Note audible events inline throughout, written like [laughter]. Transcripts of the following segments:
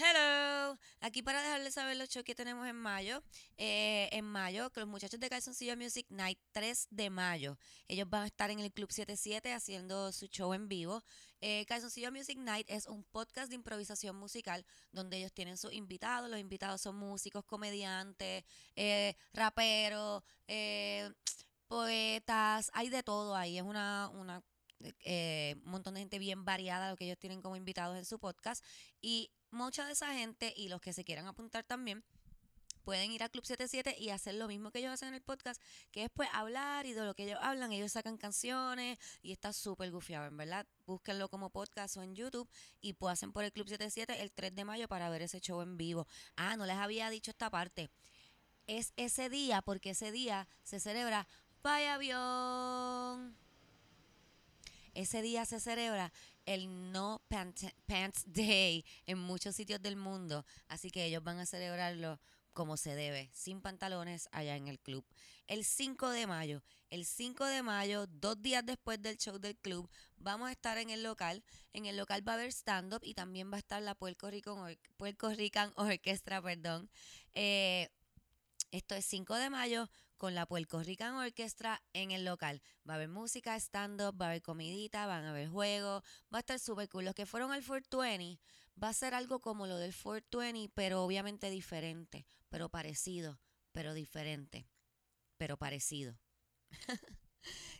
Hello, aquí para dejarles saber los shows que tenemos en mayo. Eh, en mayo, con los muchachos de Calzoncillo Music Night 3 de mayo. Ellos van a estar en el Club 77 haciendo su show en vivo. Eh, Music Night es un podcast de improvisación musical donde ellos tienen sus invitados. Los invitados son músicos, comediantes, eh, raperos, eh, poetas. Hay de todo ahí. Es una, una eh, un montón de gente bien variada lo que ellos tienen como invitados en su podcast. Y mucha de esa gente y los que se quieran apuntar también pueden ir a Club 77 y hacer lo mismo que ellos hacen en el podcast, que es pues hablar y de lo que ellos hablan, ellos sacan canciones y está súper gufiado, en verdad. Búsquenlo como podcast o en YouTube y pasen por el Club 77 el 3 de mayo para ver ese show en vivo. Ah, no les había dicho esta parte. Es ese día, porque ese día se celebra Vaya Avión. Ese día se celebra el No Pant- Pants Day en muchos sitios del mundo. Así que ellos van a celebrarlo como se debe, sin pantalones allá en el club. El 5 de mayo, el 5 de mayo, dos días después del show del club, vamos a estar en el local. En el local va a haber stand-up y también va a estar la Puerto Rican, Puerto Rican Orchestra, perdón. Eh, esto es 5 de mayo con la Puerto Rican Orchestra en el local. Va a haber música, stand-up, va a haber comidita, van a haber juegos, va a estar súper cool. Los que fueron al 420 va a ser algo como lo del 420, pero obviamente diferente, pero parecido, pero diferente, pero parecido. [laughs]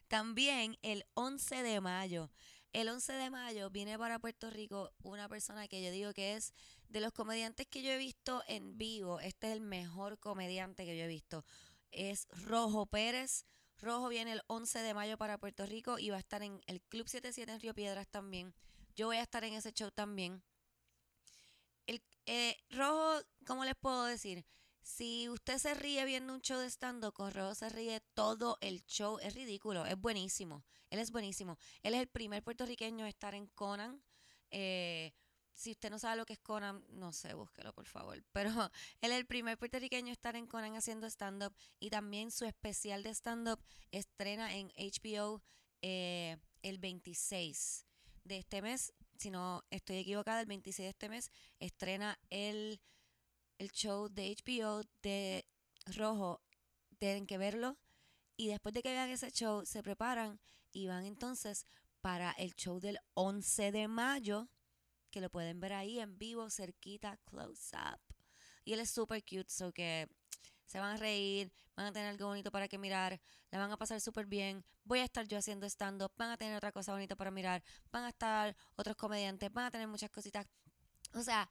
También el 11 de mayo. El 11 de mayo viene para Puerto Rico una persona que yo digo que es de los comediantes que yo he visto en vivo. Este es el mejor comediante que yo he visto. Es Rojo Pérez. Rojo viene el 11 de mayo para Puerto Rico y va a estar en el Club 77 en Río Piedras también. Yo voy a estar en ese show también. El, eh, Rojo, ¿cómo les puedo decir? Si usted se ríe viendo un show de stand-up, con Rojo se ríe todo el show. Es ridículo, es buenísimo. Él es buenísimo. Él es el primer puertorriqueño a estar en Conan. Eh, si usted no sabe lo que es Conan, no sé, búsquelo por favor. [laughs] Pero él es el primer puertorriqueño a estar en Conan haciendo stand-up. Y también su especial de stand-up estrena en HBO eh, el 26 de este mes. Si no estoy equivocada, el 26 de este mes estrena el, el show de HBO de Rojo. Tienen que verlo. Y después de que vean ese show, se preparan y van entonces para el show del 11 de mayo, que lo pueden ver ahí en vivo, cerquita, close up. Y él es súper cute, so que se van a reír, van a tener algo bonito para que mirar, la van a pasar súper bien. Voy a estar yo haciendo stand-up, van a tener otra cosa bonita para mirar, van a estar otros comediantes, van a tener muchas cositas. O sea,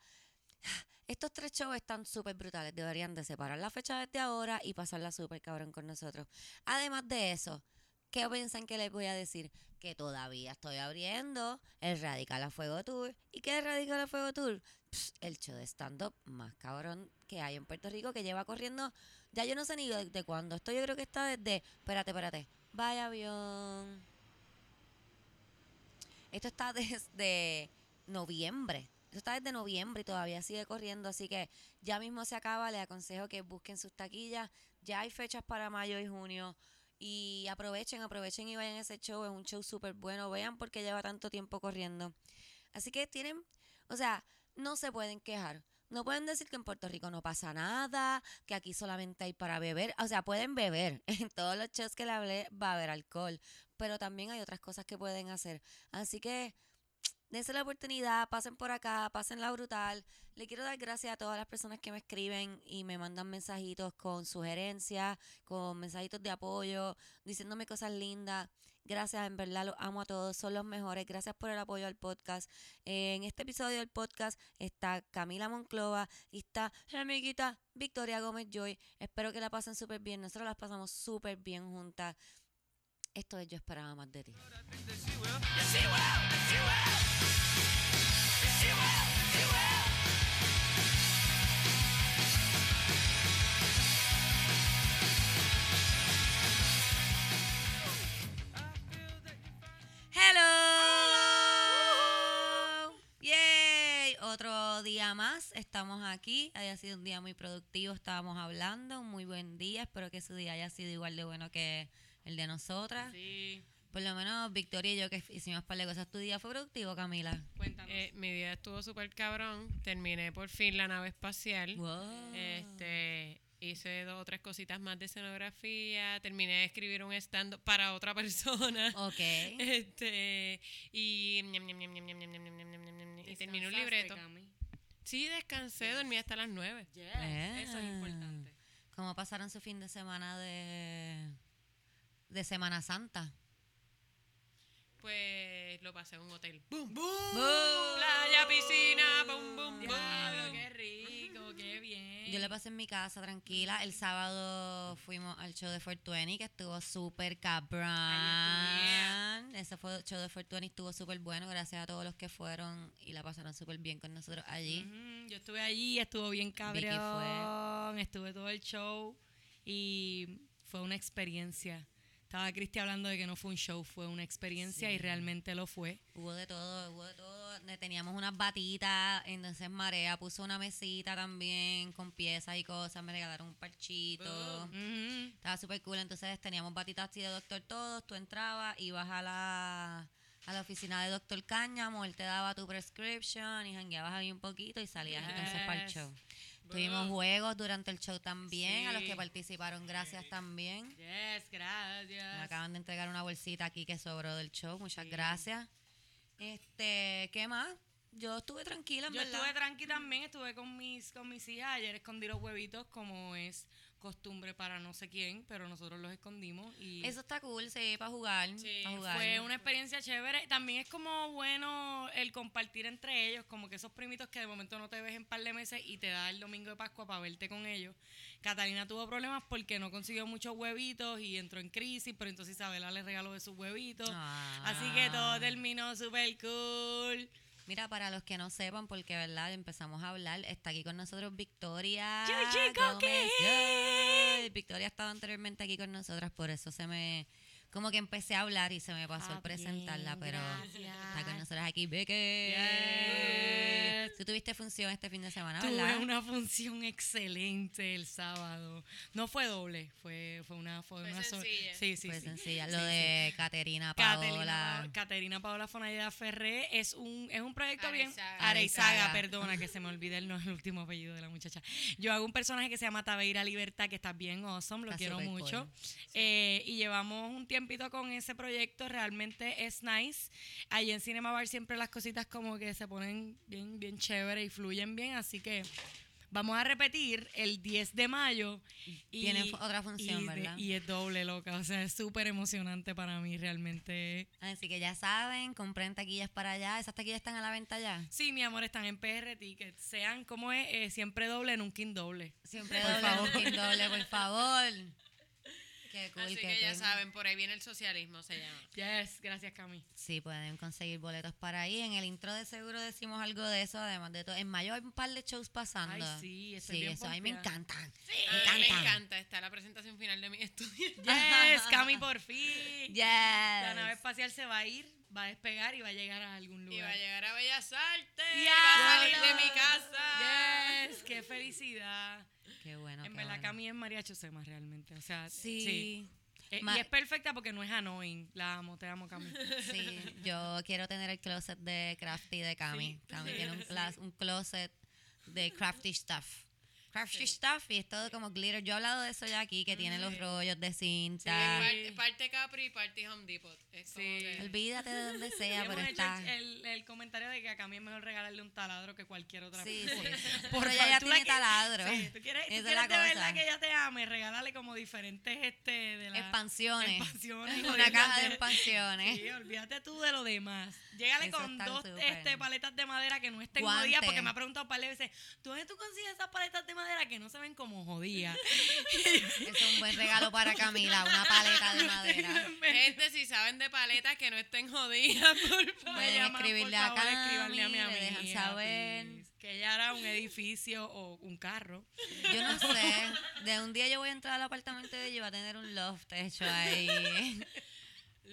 estos tres shows están súper brutales. Deberían de separar la fecha desde ahora y pasarla súper cabrón con nosotros. Además de eso, ¿qué piensan que les voy a decir? Que todavía estoy abriendo el Radical a Fuego Tour. ¿Y qué es Radical a Fuego Tour? El show de stand-up más cabrón que hay en Puerto Rico que lleva corriendo, ya yo no sé ni de, de cuándo. Esto yo creo que está desde, espérate, espérate, vaya avión. Esto está [laughs] desde noviembre. Esto está desde noviembre y todavía sigue corriendo, así que ya mismo se acaba. Les aconsejo que busquen sus taquillas. Ya hay fechas para mayo y junio. Y aprovechen, aprovechen y vayan a ese show. Es un show súper bueno. Vean porque lleva tanto tiempo corriendo. Así que tienen, o sea, no se pueden quejar. No pueden decir que en Puerto Rico no pasa nada, que aquí solamente hay para beber. O sea, pueden beber. [laughs] En todos los shows que le hablé va a haber alcohol. Pero también hay otras cosas que pueden hacer. Así que dense la oportunidad, pasen por acá, pasen la brutal. Le quiero dar gracias a todas las personas que me escriben y me mandan mensajitos con sugerencias, con mensajitos de apoyo, diciéndome cosas lindas. Gracias, en verdad los amo a todos, son los mejores. Gracias por el apoyo al podcast. Eh, en este episodio del podcast está Camila Monclova y está mi amiguita Victoria Gómez Joy. Espero que la pasen súper bien. Nosotros las pasamos súper bien juntas. Esto es Yo Esperaba Más de Ti. Hello. Yay. Otro día más. Estamos aquí. Haya sido un día muy productivo. Estábamos hablando. Un muy buen día. Espero que su día haya sido igual de bueno que el de nosotras. Sí. Por lo menos Victoria y yo que hicimos par de cosas. ¿Tu día fue productivo, Camila? Cuéntanos. Eh, mi día estuvo súper cabrón. Terminé por fin la nave espacial. Wow. Este, hice dos o tres cositas más de escenografía, terminé de escribir un stand para otra persona. Ok. Este, y, y terminé un libreto. Cami? Sí, descansé, dormí hasta las nueve. Yeah. Eso es importante. ¿Cómo pasaron su fin de semana de, de Semana Santa? Pues lo pasé en un hotel. ¡Bum! ¡Bum! Playa, piscina, bum, bum, Diablo, bum. qué rico, qué [laughs] bien. Yo le pasé en mi casa tranquila. El sábado fuimos al show de Fortuny, que estuvo súper cabrón. Ese fue el show de Fortuny, estuvo súper bueno. Gracias a todos los que fueron y la pasaron súper bien con nosotros allí. Yo estuve allí, estuvo bien Vicky cabrón, estuve todo el show y fue una experiencia. Estaba Cristi hablando de que no fue un show, fue una experiencia y realmente lo fue. Hubo de todo, hubo de todo. Teníamos unas batitas, entonces Marea puso una mesita también con piezas y cosas. Me regalaron un parchito. Ujú. Estaba súper cool. Entonces teníamos batitas así de Doctor Todos. Tú entrabas, ibas a la, a la oficina de Doctor Cáñamo, él te daba tu prescription y jangueabas ahí un poquito y salías entonces para el show. Tuvimos juegos durante el show también, a los que participaron, gracias también. Yes, gracias. Me acaban de entregar una bolsita aquí que sobró del show, muchas gracias. Este, ¿qué más? Yo estuve tranquila, en Yo verdad. estuve tranqui también, estuve con mis, con mis hijas. Ayer escondí los huevitos como es costumbre para no sé quién, pero nosotros los escondimos y Eso está cool, sí, para jugar. Sí, jugar. fue una experiencia chévere. También es como bueno el compartir entre ellos, como que esos primitos que de momento no te ves en par de meses y te da el domingo de Pascua para verte con ellos. Catalina tuvo problemas porque no consiguió muchos huevitos y entró en crisis, pero entonces Isabela le regaló de sus huevitos. Ah. Así que todo terminó súper cool. Mira, para los que no sepan, porque verdad empezamos a hablar, está aquí con nosotros Victoria. Yuyi Gómez. Yay. Victoria ha estado anteriormente aquí con nosotras, por eso se me. Como que empecé a hablar y se me pasó Ah, el presentarla, bien, pero gracias. está con nosotras aquí Vicky. Tú tuviste función este fin de semana, Tuve ¿verdad? una función excelente el sábado. No fue doble, fue, fue una fue, Fue una so- sencilla. Sí, sí, Fue sí. sencilla. Lo sí. de Caterina Caterina, Paola. Pa- Caterina Paola Fonalleda Ferré es un, es un proyecto bien. Areizaga. Areizaga, Areizaga. perdona, que se me olvida el, no- el último apellido de la muchacha. Yo hago un personaje que se llama Tabeira Libertad, que está bien awesome, lo Está quiero mucho. cool. Eh, y llevamos un tiempito con ese proyecto, realmente es nice. Allí en Cinema Bar siempre las cositas como que se ponen bien, bien chévere y fluyen bien, así que vamos a repetir el 10 de mayo. Y, Tienen fu- otra función, y de- ¿verdad? y es doble, loca, o sea, es súper emocionante para mí realmente. Así que ya saben, compren taquillas para allá. Esas taquillas están a la venta ya. Sí, mi amor, están en PR Tickets. Sean como es, eh, siempre doble, nunca doble. Siempre Por doble, favor. booking doble, por favor. Qué cool, Así qué que ya saben, por ahí viene el socialismo, se llama. Yes, gracias, Cami. Sí, pueden conseguir boletos para ahí. En el intro de seguro decimos algo de eso, además de todo. En mayo hay un par de shows pasando. Ay, sí, estoy Sí, bien eso a mí me encantan. Mí me me encanta. encanta. Está la presentación final de mi [laughs] estudio. Yes, Cami, por [laughs] fin. Yes. La nave espacial se va a ir, va a despegar y va a llegar a algún Y va lugar. a llegar a Bellas Artes. Y Ya, va a salir de mi casa. Yes, qué felicidad. Qué bueno. en qué verdad, bueno. Cami es María Chusema realmente. O sea, sí. Sí. Eh, Ma- y es perfecta porque no es annoying. La amo, te amo, Cami. Sí, yo quiero tener el closet de Crafty de Cami. Cami tiene un closet de crafty stuff. Crafty stuff y es todo como glitter. Yo he hablado de eso ya aquí, que tiene los rollos de cinta. Parte, parte Capri y parte Home Depot. Es como Sí. que- Olvídate de donde [laughs] sea, pero hecho está. el, el comentario de que a Cami es mejor regalarle un taladro que cualquier otra Sí, persona. sí. [laughs] Ella ya tiene que- taladro. Sí, tú quieres, tú quieres la de verdad que ella te ame, regálale como diferentes este de la Expansiones. expansiones. Una caja de expansiones. Sí, olvídate tú de lo demás. Llégale Eso con dos este, paletas de madera que no estén jodidas, porque me ha preguntado un par de veces, ¿tú dónde tú consigues esas paletas de madera que no se ven como jodidas? Es un buen regalo para Camila, una paleta de [laughs] madera. Gente, si saben de paletas que no estén jodidas, por favor. Me Pueden llaman, escribirle por a favor, escríbanle a mi Cami, le dejan amiga, saber. Que ella hará un edificio o un carro. Yo no sé. De un día yo voy a entrar al apartamento de ella y va a tener un loft hecho ahí. [laughs]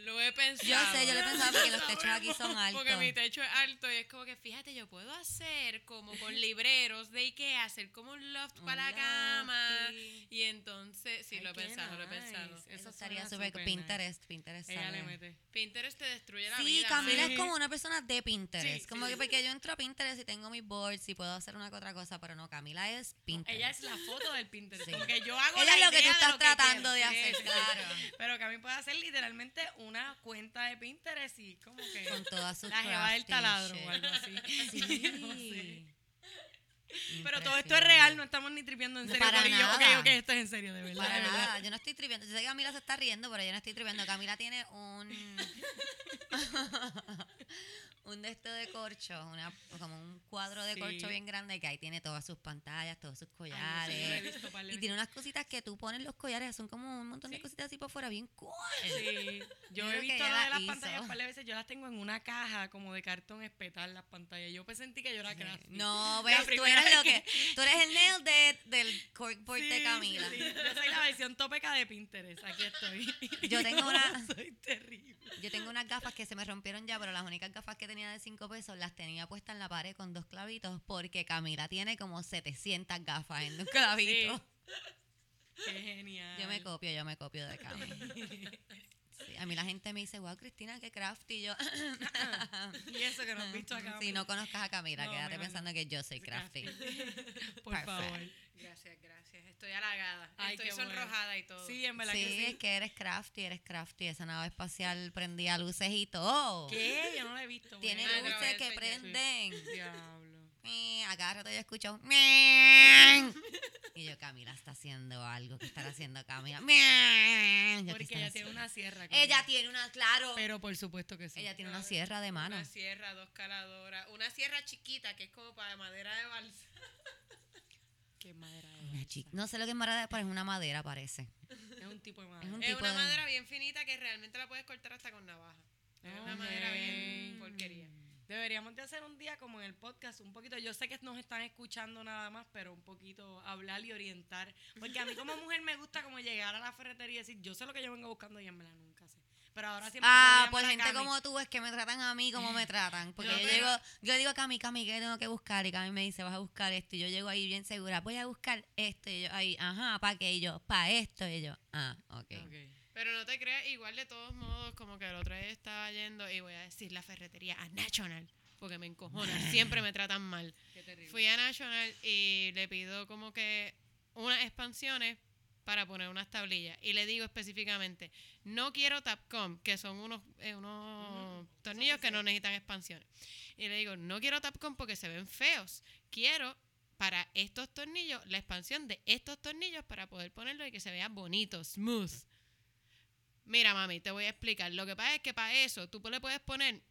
Lo he pensado. Yo sé, yo lo he pensado porque los techos aquí son [laughs] altos. Porque mi techo es alto y es como que, fíjate, yo puedo hacer como con [laughs] libreros de Ikea, hacer como un loft Un para la cama. Y entonces, sí, Ay, lo he pensado, lo he nice. pensado. Eso Eso estaría súper Pinterest, Pinterest. Ella le mete. Pinterest te destruye la Sí, vida. Camila es como una persona de Pinterest. Sí, como que porque yo entro a Pinterest y tengo mis boards y puedo hacer una que otra cosa, pero no, Camila es Pinterest. Ella es la foto del Pinterest. Sí. Como que yo hago Ella la es lo que tú idea estás tratando de hacer, claro. Pero que a mí puede hacer literalmente una cuenta de Pinterest y como que Con todas sus la jeva del taladro o algo así. [laughs] No sé. Sí. Pero todo esto es real, no estamos ni tripeando en No, serio. para nada. Ok, ok, esto es en serio, de verdad. Para de verdad. nada, yo no estoy triviando. Yo sé que Camila se está riendo, pero yo no estoy triviando. Camila tiene un. [laughs] un de esto de corcho, una, como un cuadro de Sí. corcho bien grande que ahí tiene todas sus pantallas, todos sus Ay, no sé, collares. visto y tiene unas cositas que tú pones los collares, son como un montón de cositas así por fuera, bien cool. Sí, yo Yo he visto lo de las hizo. pantallas par de veces. Yo las tengo en una caja como de cartón espetar las pantallas. Yo pues sentí que yo era crafty. No, ves, tú eres lo que. Tú eres el nail de, del corkboard [laughs] de Camila. sí. Yo soy la versión tópica de Pinterest. Aquí estoy. Yo tengo [laughs] una- Soy terrible. Yo tengo unas gafas que se me rompieron ya, pero las únicas gafas que tenía de 5 pesos las tenía puestas en la pared con dos clavitos porque Camila tiene como 700 gafas en un [laughs] clavito. Qué genial. Yo me copio, yo me copio de Camila. [laughs] Sí, a mí la gente me dice, wow, Cristina, qué crafty. Y yo, [laughs] Y eso que no has visto acá. si no conozcas a Camila, No, quédate no. pensando que yo soy crafty. Por Perfect. favor. Gracias, gracias. Estoy halagada. Ay, Estoy bueno. sonrojada y todo. Sí, en verdad Sí, que sí. es que eres crafty, eres crafty. Esa nave espacial prendía luces y todo. ¿Qué? Yo no la he visto. Tiene Ah, luces que prenden. Diablo. Eh, A cada rato yo escucho y yo, Camila está haciendo algo. ¿Qué estará haciendo Camila? "Miau". Yo, ¿qué Porque ella tiene una sierra. Ella tiene una, claro. Pero por supuesto que sí. ella tiene una sierra de mano. Una sierra, dos caladoras. Una sierra chiquita que es como para madera de balsa. Qué madera Una es. chica- No sé lo que es madera, pero es una madera, parece. Es un tipo de madera. Es un Es tipo una de- madera bien finita que realmente la puedes cortar hasta con navaja. Es una madera bien porquería. Deberíamos de hacer un día como en el podcast, un poquito, yo sé que nos están escuchando nada más, pero un poquito hablar y orientar. Porque a mí como mujer me gusta como llegar a la ferretería y decir, yo sé lo que yo vengo buscando y en verdad nunca sé. Pero ahora siempre Ah, pues gente Cami. como tú es que me tratan a mí como me tratan. Porque yo pero- llego, yo digo a Cami, Cami, ¿qué tengo que buscar? Y Cami me dice, vas a buscar esto. Y yo llego ahí bien segura, voy a buscar esto. Y yo ahí, ajá, ¿para qué? Y yo, para esto. Y yo, ah, ok. Ok. Pero no te creas, igual de todos modos, como que el otro día estaba yendo y voy a decir la ferretería a National, porque me encojona, [laughs] siempre me tratan mal. Qué terrible. Fui a National y le pido como que unas expansiones para poner unas tablillas. Y le digo específicamente, no quiero Tapcom, que son unos, eh, unos tornillos que no necesitan expansiones. Y le digo, no quiero Tapcom porque se ven feos. Quiero para estos tornillos la expansión de estos tornillos para poder ponerlo y que se vea bonito, smooth. Mira, mami, te voy a explicar. Lo que pasa es que para eso tú le puedes poner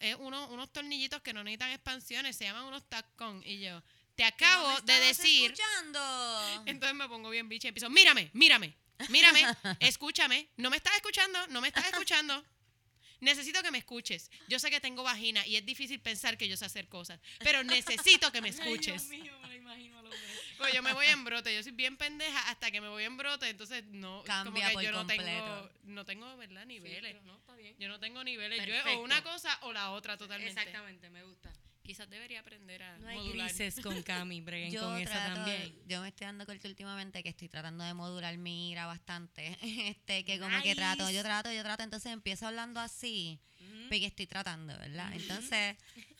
eh, unos, unos tornillitos que no necesitan expansiones, se llaman unos Tapcom. Y yo, te acabo ¿No de decir... escuchando? Entonces me pongo bien bicha y empiezo, mírame, mírame, mírame, [laughs] escúchame, no me estás escuchando, no me estás escuchando. Necesito que me escuches. Yo sé que tengo vagina y es difícil pensar que yo sé hacer cosas, pero necesito que me [laughs] Ay, escuches. Dios mío, me lo imagino al hombre. Pues yo me voy en brote, yo soy bien pendeja hasta que me voy en brote, entonces no, Cambia como que por yo no tengo, completo. no tengo, ¿verdad? Niveles. Sí, pero no, está bien. Yo no tengo niveles. Yo Perfecto. o una cosa o la otra totalmente. Exactamente, me gusta. Quizás debería aprender a No hay modular. grises con [laughs] Cami, breguen Yo con esa trato, también. yo me estoy dando cuenta últimamente que estoy tratando de modular mi ira bastante. [laughs] Este, que como que trato, yo trato, yo trato, entonces empiezo hablando así, Ujú. porque estoy tratando, ¿verdad? Entonces,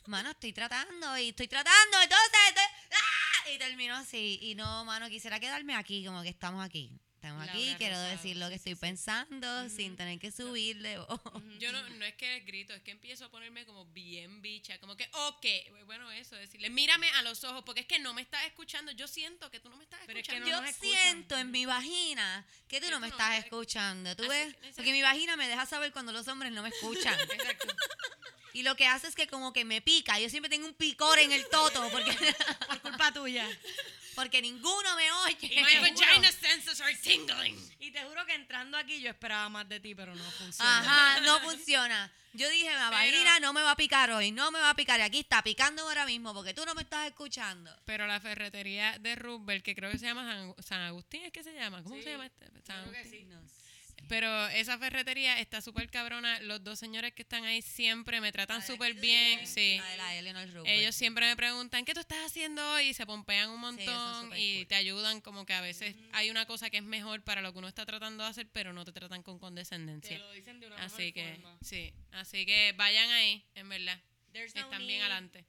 mano, estoy tratando y estoy tratando, entonces, estoy- ¡ah! y termino así. Y no, mano, quisiera quedarme aquí, como que estamos aquí. Estamos aquí, quiero Rosado, decir lo que sí, estoy sí. pensando sin tener que subirle. [laughs] voz. Ujú. Yo no, no es que grito, es que empiezo a ponerme como bien bicha, como que, ok, bueno, eso, decirle, mírame a los ojos, porque es que no me estás escuchando, yo siento que tú no me estás Pero es que escuchando. no Yo siento en mi vagina que tú no me no estás escuchando, ¿tú Así ves? que Porque mi vagina me deja saber cuando los hombres no me escuchan. [laughs] Exacto. Y lo que hace es que como que me pica. Yo siempre tengo un picor en el toto porque, [laughs] Por culpa tuya. Porque ninguno me oye. My [laughs] vagina senses are tingling. Y te juro que entrando aquí yo esperaba más de ti, pero no funciona. Ajá, [laughs] no funciona. Yo dije, la vagina no me va a picar hoy, no me va a picar. Y aquí está picando ahora mismo porque tú no me estás escuchando. Pero la ferretería de Rubel, que creo que se llama San, San Agustín, ¿es que se llama? ¿Cómo Sí, se llama este? San creo que Agustín. sí. Pero esa ferretería está súper cabrona. Los dos señores que están ahí siempre me tratan súper bien. Sí. La de la. Ellos siempre me preguntan, ¿qué tú estás haciendo hoy? Y se pompean un montón y cool. te ayudan como que a veces hay una cosa que es mejor para lo que uno está tratando de hacer, pero no te tratan con Te condescendencia. lo dicen de una Así mejor que, forma. sí. Así que vayan ahí, en verdad. There's no Están bien need. adelante.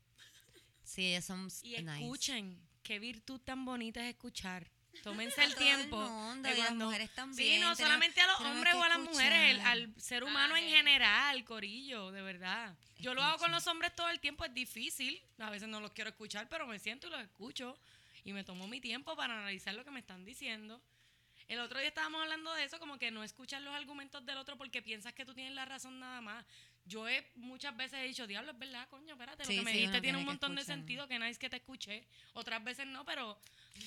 Sí, ellos son Y nice. escuchen, qué virtud tan bonita es escuchar. Tómense el tiempo. mundo, de y las cuando- mujeres Sí, también, no tenemos- solamente a los hombres o a las mujeres, el- escuchar. al ser humano en general, corillo, de verdad. Yo lo hago con los hombres todo el tiempo, es difícil. A veces no los quiero escuchar, pero me siento y los escucho. Y me tomo mi tiempo para analizar lo que me están diciendo. El otro día estábamos hablando de eso, como que no escuchas los argumentos del otro porque piensas que tú tienes la razón nada más. Yo he muchas veces he dicho, diablo, es verdad, coño, espérate, Sí, lo que me sí, dijiste tiene un montón de escuchar. sentido, que nadie es que te escuché. Otras veces no, pero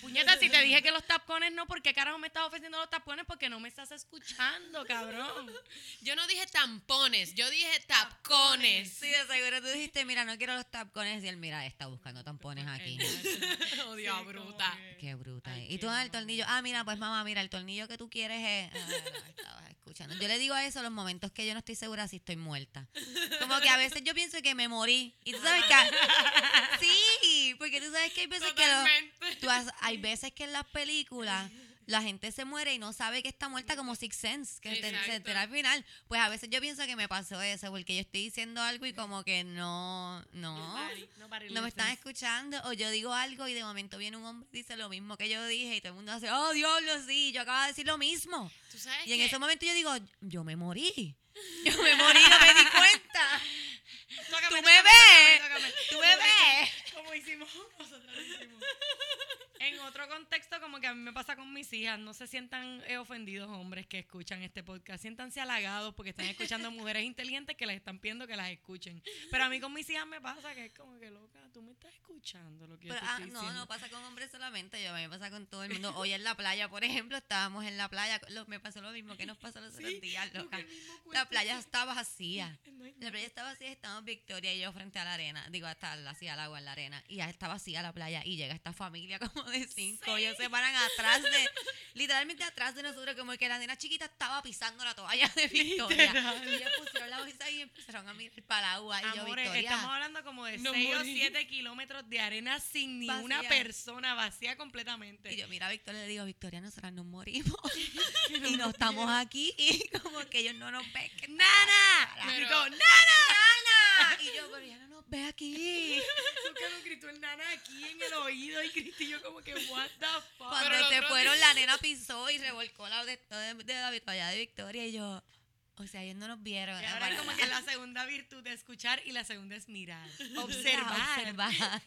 puñeta, si te dije que los tapones no, ¿por qué carajo me estás ofreciendo los tapones? Porque no me estás escuchando, cabrón. [laughs] Yo no dije tampones, yo dije tapcones. Sí, de seguro tú dijiste, mira, no quiero los tapones. Y él, mira, está buscando tampones aquí. [laughs] Odio, Sí, bruta. Qué bruta. Ay, y tú en el tornillo, ah, mira, pues mamá, mira, el tornillo que tú quieres es. Ah, estabas escuchando. Yo le digo a eso los momentos que yo no estoy segura si estoy muerta. Como que a veces yo pienso que me morí. Y tú sabes que. [laughs] Sí, porque tú sabes que hay veces que. tú has- hay veces que en las películas la gente se muere y no sabe que está muerta como Six Sense, que te- se entera al final. Pues a veces yo pienso que me pasó eso, porque yo estoy diciendo algo y como que no, no, no me están escuchando. O yo digo algo y de momento viene un hombre y dice lo mismo que yo dije y todo el mundo hace, oh diablo, sí, yo acabo de decir lo mismo. Tú sabes Y en que- ese momento yo digo, yo me morí. Yo me morí, no me di cuenta. [laughs] Tócame, Tú me ves. Tú me ves. Como hicimos [laughs] nosotros hicimos. En otro contexto, como que a mí me pasa con mis hijas, no se sientan eh, ofendidos hombres que escuchan este podcast, siéntanse halagados porque están escuchando mujeres inteligentes que les están pidiendo que las escuchen. Pero a mí con mis hijas me pasa que es como que loca, tú me estás escuchando lo que yo Pero, te ah, estoy no, diciendo. no pasa con hombres solamente, yo a mí me pasa con todo el mundo. Hoy en la playa, por ejemplo, estábamos en la playa, lo- me pasó lo mismo que nos pasó los otros días, loca. el [laughs] La playa está vacía. No La playa está vacía, estamos Victoria y yo frente a la arena, digo, hasta así al agua en la arena, y ya está vacía la playa y llega esta familia [laughs] como [laughs] de cinco, ellos se paran atrás de, literalmente atrás de nosotros, como que la nena chiquita estaba pisando la toalla de Victoria. Literal. Y ellos pusieron la bolsa y empezaron a mirar para el agua y yo, Victoria, estamos hablando como de Nos 6 o morí. 7 kilómetros de arena sin ni una persona vacía completamente. Y yo, mira, a Victoria le digo, Victoria, nosotras nos morimos [laughs] y no estamos aquí y como que ellos no nos ven. ¡Nana! Pero- ¡Nana! ¡Nana! [laughs] Y yo, pero ya no nos ve aquí. [laughs] Nunca nos gritó el nana aquí en el oído y Cristi y yo como que, what the fuck. Cuando Pero se fueron, día- la nena pisó y revolcó la de, de, de la toalla de Victoria y yo, o sea, ellos no nos vieron. Y ahora es como que la segunda virtud de escuchar y la segunda es mirar. [laughs] Observar. Observar.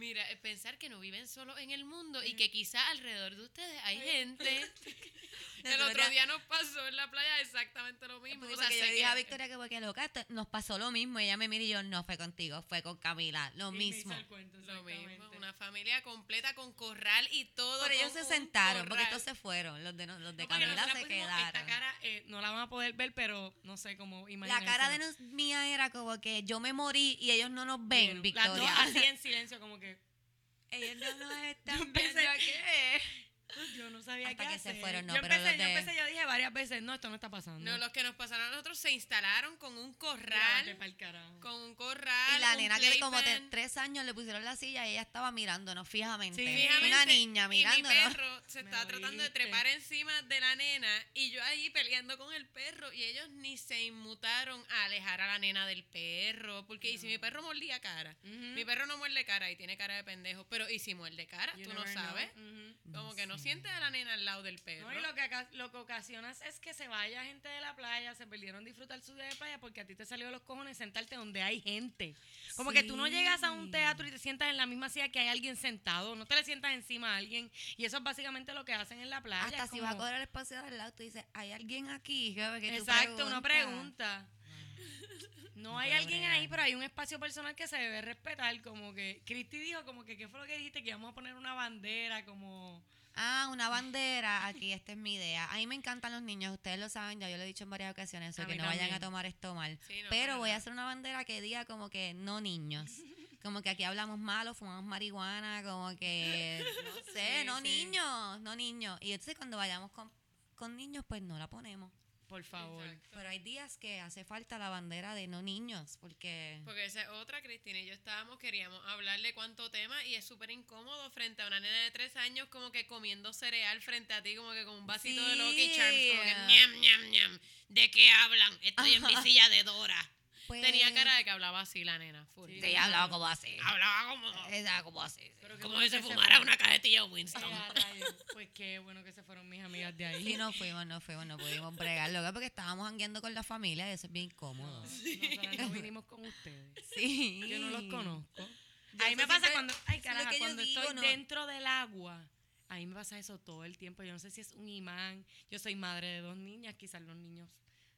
Mira, eh, pensar que no viven solo en el mundo y que quizá alrededor de ustedes hay gente. [laughs] [laughs] El otro día nos pasó en la playa exactamente lo mismo. Porque O sea, yo sé le dije a que- Victoria que porque loca, nos pasó lo mismo. Ella me mira y yo, no fue contigo, fue con Camila, lo Y me hizo mismo. el cuento, Lo mismo, exactamente. una familia completa con corral y todo. Pero ellos se sentaron, porque estos se fueron, los de, no- los de No, Camila se quedaron. Esta cara eh, no la van a poder ver, pero no sé cómo La imaginar. cara de nos- mía era como que yo me morí y ellos no nos ven, Las dos Victoria. así en [laughs] silencio, como que ellos no nos están viendo qué. Yo no sabía Hasta qué que se hacer. fueron, no, yo pero empecé, yo de- empecé, yo dije varias veces, no, esto no está pasando. No, los que nos pasaron a nosotros se instalaron con un corral. Con un corral. Y la un nena que como de tres años le pusieron la silla y ella estaba mirándonos fijamente. Sí, Fijamente, Una niña Y mi mirándonos. perro se estaba tratando de trepar encima de la nena y yo ahí peleando con el perro y ellos ni se inmutaron a alejar a la nena del perro. Porque y si mi perro mordía cara, mi perro no muerde cara y tiene cara de pendejo, pero y si muerde cara, You tú no sabes. Como que no sientes a la nena al lado del perro. No, y lo que, lo que ocasionas es que se vaya gente de la playa, se perdieron disfrutar su día de playa porque a ti te salió de los cojones sentarte donde hay gente. Como que tú no llegas a un teatro y te sientas en la misma silla que hay alguien sentado, no te le sientas encima a alguien. Y eso es básicamente lo que hacen en la playa. Hasta si vas a coger el espacio de al lado, tú dices, ¿hay alguien aquí? Que Exacto, una preguntas. pregunta. No hay alguien ahí, pero hay un espacio personal que se debe respetar. Como que Cristi dijo, como que, ¿qué fue lo que dijiste? Que íbamos a poner una bandera, como... Ah, una bandera. Aquí, esta es mi idea. A mí me encantan los niños, ustedes lo saben, ya yo lo he dicho en varias ocasiones, A so que no vayan a tomar esto mal. Sí, no, Pero voy a hacer una bandera que diga como que no niños. [laughs] Como que aquí hablamos malo, fumamos marihuana, como que, no [laughs] sé, Sí, no sí. niños, no niños. Y entonces cuando vayamos con, con niños, pues no la ponemos. Por favor. Exacto. Pero hay días que hace falta la bandera de no niños, porque... Porque esa es otra, Cristina y yo estábamos, queríamos hablarle cuánto tema y es súper incómodo frente a una nena de tres años como que comiendo cereal frente a ti como que con un vasito de. Lucky Charms, como que ñam, ñam, ñam. ¿De qué hablan? Estoy en mi silla de Dora. Pues, Tenía cara de que hablaba así la nena. full. Sí. Sí, hablaba como así. Hablaba como, Ella como así. Pero como si se fumara fueron. una cajetilla de Winston. A. Pues qué bueno que se fueron mis amigas de ahí. Sí, no fuimos, no fuimos, no pudimos bregarlo, porque estábamos hangueando con la familia y eso es bien incómodo. Nosotras no vinimos con ustedes. Sí. Yo no los conozco. Yo Ahí me pasa siempre- cuando, ay caraja, cuando digo, estoy no. dentro del agua. Ahí me pasa eso todo el tiempo. Yo no sé si es un imán. Yo soy madre de dos niñas, quizás los niños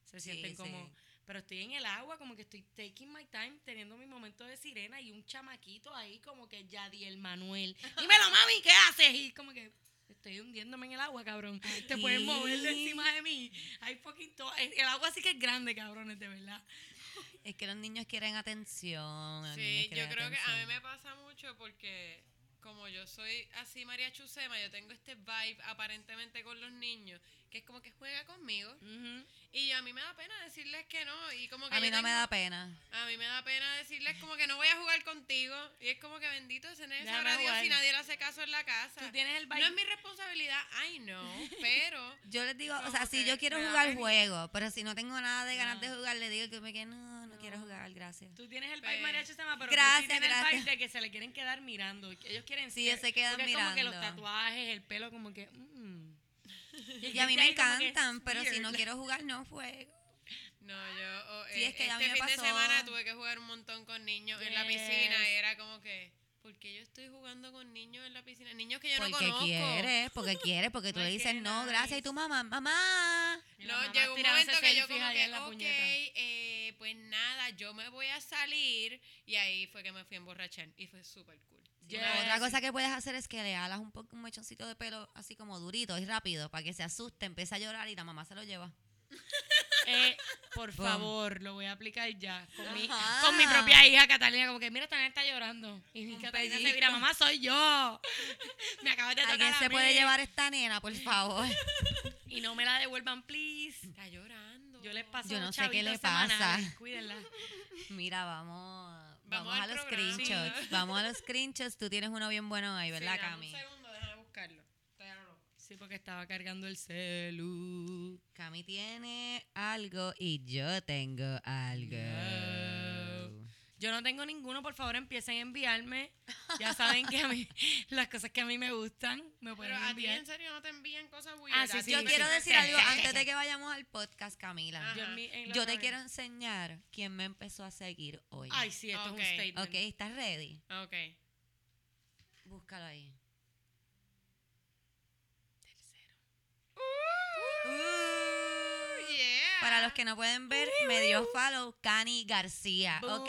se Sí, sienten como... Pero estoy en el agua, como que estoy taking my time, teniendo mi momento de sirena y un chamaquito ahí como que Yadiel Manuel. [laughs] Dímelo, mami, ¿qué haces? Y como que estoy hundiéndome en el agua, cabrón. Te puedes mover de encima de mí. Hay fucking to- El agua sí que es grande, cabrones, de verdad. [laughs] Es que los niños quieren atención. los Sí, yo creo que a mí atención. me pasa mucho porque como yo soy así María Chusema, yo tengo este vibe aparentemente con los niños, que es como que juega conmigo. Ujú. Y a mí me da pena decirles que no. Y como que A mí no me da pena. A mí me da pena decirles como que no voy a jugar contigo. Y es como que bendito ese sabrá Dios si nadie le hace caso en la casa. Tú tienes el No es mi responsabilidad, I know, pero [laughs] Yo les digo, o sea, si yo quiero jugar, juego. Pero si no tengo nada de ganas de No. jugar, le digo que me que no, no quiero jugar, gracias. Tú tienes el Pues, vibe María Chusema, pero gracias, tú sí tienes el gracias. vibe de que se le quieren quedar mirando. Ellos quieren Sí, ser- se quedan porque es como que los mirando. tatuajes, el pelo, como que... mm. [laughs] Y a mí me encantan, pero si no quiero jugar, no juego. no, yo oh, Sí, eh, es que a mí este me fin pasó- de semana tuve que jugar un montón con niños en la piscina y era como que, ¿por qué yo estoy jugando con niños en la piscina? Niños que yo no Porque conozco. quieres, porque quieres, porque tú [laughs] le dices no, gracias. Y tu mamá, mamá. No, llegó un momento que yo como que, ok, puñeta. eh, pues nada, yo me voy a salir y ahí fue que me fui a emborrachar y fue súper cool. Yes. Otra cosa que puedes hacer es que le alas un poco un mechoncito de pelo así como durito y rápido para que se asuste, empiece a llorar y la mamá se lo lleva. [laughs] Eh, por Boom. favor, lo voy a aplicar ya. Con mi, con mi propia hija, Catalina, como que, mira, esta nena está llorando. Y mi Catalina se mira, mamá, soy yo. [laughs] Me acabas de tocar ¿Alguien a se mí. puede llevar esta nena, por [laughs] favor? Y no me la devuelvan, please. Está llorando. Yo les paso Yo no sé qué le pasa. Cuídenla. Mira, vamos, Vamos a los programa. screenshots. Vamos a los screenshots. Tú tienes uno bien bueno ahí, ¿verdad, Sí, Cami? Un segundo, déjame buscarlo. Sí, porque estaba cargando el celu. Cami tiene algo y yo tengo algo. Yo no tengo ninguno, por favor empiecen a enviarme. Ya saben que a mí, [laughs] las cosas que a mí me gustan, me pueden Pero a ti enviar. en serio no te envían cosas Ah, weird. sí, A sí, Yo quiero sí. decir algo antes de que vayamos al podcast, Camila. Ajá. Yo, en mi- en la Yo te quiero enseñar quién me empezó a seguir hoy. Ay, sí, esto Ok. es un statement. ok, ¿estás ready? Ok. Búscalo ahí. Uh, yeah. Para los que no pueden ver, me dio follow Cani García. Boom. Ok.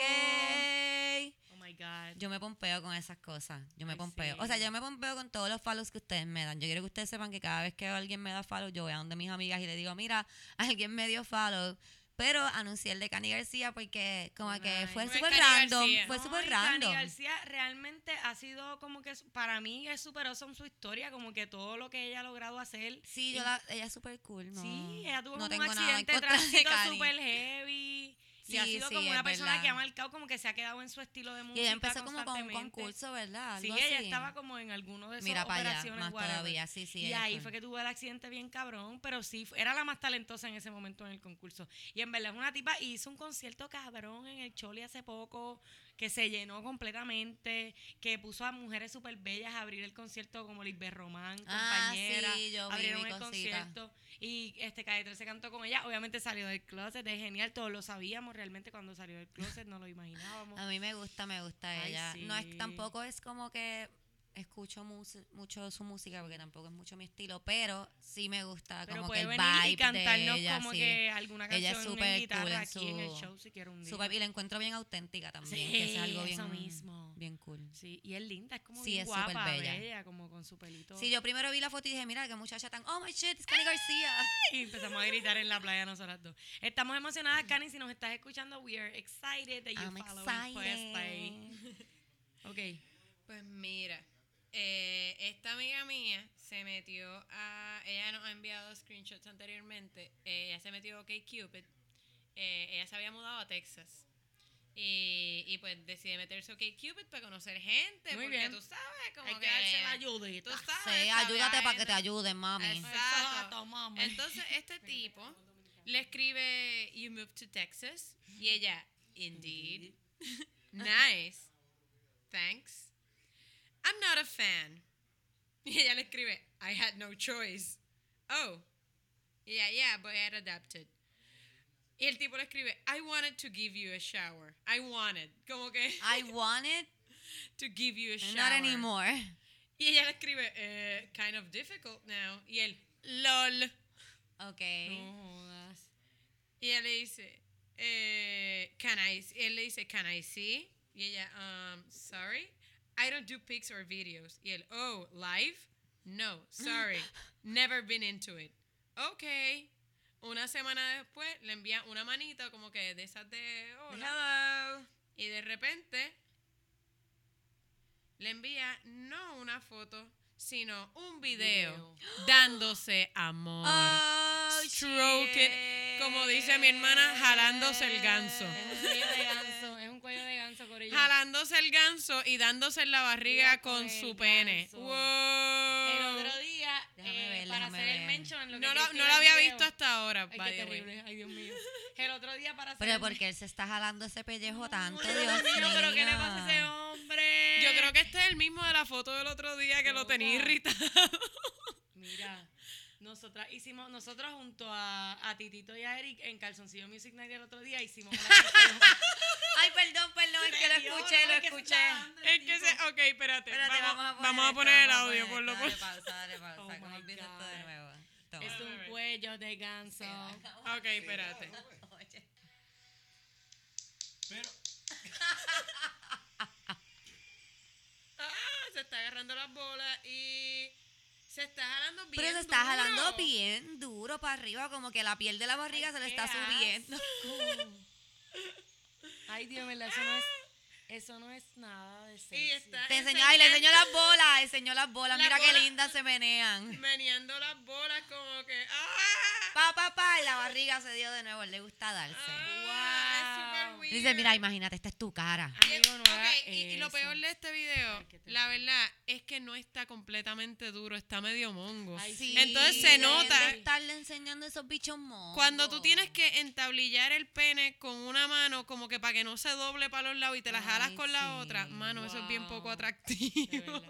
Oh my God. Yo me pompeo con esas cosas. Yo me pompeo. O sea, yo me pompeo con todos los follows que ustedes me dan. Yo quiero que ustedes sepan que cada vez que alguien me da follow, yo voy a donde mis amigas y le digo, mira, [laughs] alguien me dio follow. Pero anuncié el de Cani García porque como que Ay. fue Fue súper random. García. Fue súper y Cani random. García realmente ha sido como que, para mí es súper awesome su historia, como que todo lo que ella ha logrado hacer. Sí, yo Y- la, ella es súper cool. No, sí, ella tuvo no un accidente de tránsito súper heavy. Y ha Sí, sido sí, como una persona verdad. que ha marcado como que se ha quedado en su estilo de música Y ella empezó como con un concurso, ¿verdad? Sí, Algo ella así. estaba como en alguno de esos Mira allá, operaciones más whatever. todavía. Sí, sí. y ahí fue que tuvo el accidente bien cabrón, pero sí, era la más talentosa en ese momento en el concurso. Y en verdad es una tipa, hizo un concierto cabrón en el Choli hace poco, que se llenó completamente, que puso a mujeres súper bellas a abrir el concierto como Lisbeth Román, Ah, compañera. sí, yo vi abrieron mi el cosita. concierto y este Calle se cantó con ella. Obviamente salió del closet, es genial, todos lo sabíamos realmente cuando salió del closet, no lo imaginábamos. A mí me gusta, me gusta Ay, ella. No es tampoco es como que escucho mucho su música porque tampoco es mucho mi estilo, pero sí me gusta Pero como puede que el venir vibe y cantarnos de ella, como sí. que alguna Ella es canción súper en cool en aquí en el su- show si quiero un día. Su vibe, y la encuentro bien auténtica también, Sí, que es algo bien eso mismo. bien cool. Sí, y es linda, es como Sí, bien es guapa, bella. bella. como con su pelito. Sí, yo primero vi la foto y dije, mira, qué muchacha tan, oh my shit, es Cani García. Y empezamos a gritar en la playa nosotras dos. Estamos emocionadas, Cani, si nos estás escuchando, we are excited that you I'm follow excited. Ok. Pues mira, eh, esta amiga mía se metió a. Ella nos ha enviado screenshots anteriormente. eh, ella se metió a OkCupid. Eh, ella se había mudado a Texas. Y, y pues decide meterse a OkCupid para conocer gente. Muy porque bien. tú sabes, como Hay que. darse la ayudita. Tú Sí, sabes. ayúdate para que te ayuden, mami. Exacto, mami. Entonces, este tipo le escribe, You moved to Texas. Y ella, Indeed. [laughs] nice. Thanks. I'm not a fan. Y [laughs] ella le escribe, I had no choice. Oh. yeah, yeah, but I had adapted. Y el tipo le escribe, I wanted to give you a shower. I wanted. Como que, [laughs] I want it, to give you a shower. not anymore. Y ella le escribe, eh, kind of difficult now. Y él, lol. Ok. No jodas. Y ella le dice, eh, can I, él le dice, can I see? Y ella, um, sorry, I don't do pics or videos. Y él, oh, live? No, sorry, [laughs] never been into it. Ok. Una semana después le envía una manita como que de esas de hola. Hello. Y de repente le envía no una foto, sino un video, Video. [gasps] dándose amor. Oh, Stroke. Como dice mi hermana, jalándose el ganso. De ganso. Corillo. Jalándose el ganso y dándose en la barriga con con el su pene. Wow. El otro día, Déjame eh, ver, para hacer el ver. mention en lo que no lo, no lo el había video. visto hasta ahora. Ay, qué terrible. Dios mío. El otro día para hacer Pero el- porque él se está jalando ese pellejo tanto, Dios mío. mío, pero ¿qué le pasa a ese hombre? Yo creo que este es el mismo de la foto del otro día que lo tenía irritado. Mira, nosotras hicimos, nosotros junto a, a Titito y a Eric en Calzoncillo Music Night el otro día hicimos una canción. [laughs] Ay, perdón, perdón, es que lo escuché, lo escuché. es que se. Ok, espérate. Espérate, vamos, vamos a poner, vamos a esto, poner el audio, poner por lo por Dale [laughs] pausa, dale pausa. Oh ¿Cómo my empieza esto de nuevo? Toma. Es un cuello de ganso. Ok, espérate. Oye. Pero, [laughs] Ah, se está agarrando las bolas y se está jalando bien. Pero se está duro. jalando bien duro para arriba, como que la piel de la barriga se le está subiendo. Ay, Dios mío, eso no es, eso no es nada de sexy. Y está Te enseñó, ay, le enseñó las bolas, enseñó las bolas. La Mira qué lindas se menean. meneando las bolas como que ¡ah! Pa, pa, pa, y la barriga se dio de nuevo, él le gusta darse. Ah, es Dice, mira, imagínate, esta es tu cara. Amigo, no Ok, hagas y, y lo peor de este video, Ay, la verdad, es que no está completamente duro, está medio mongo. Ay, Sí, Entonces se nota de estarle enseñando esos bichos mongos. cuando tú tienes que entablillar el pene con una mano, como que para que no se doble para los lados y te la jalas Ay, con la otra, mano, eso es bien poco atractivo.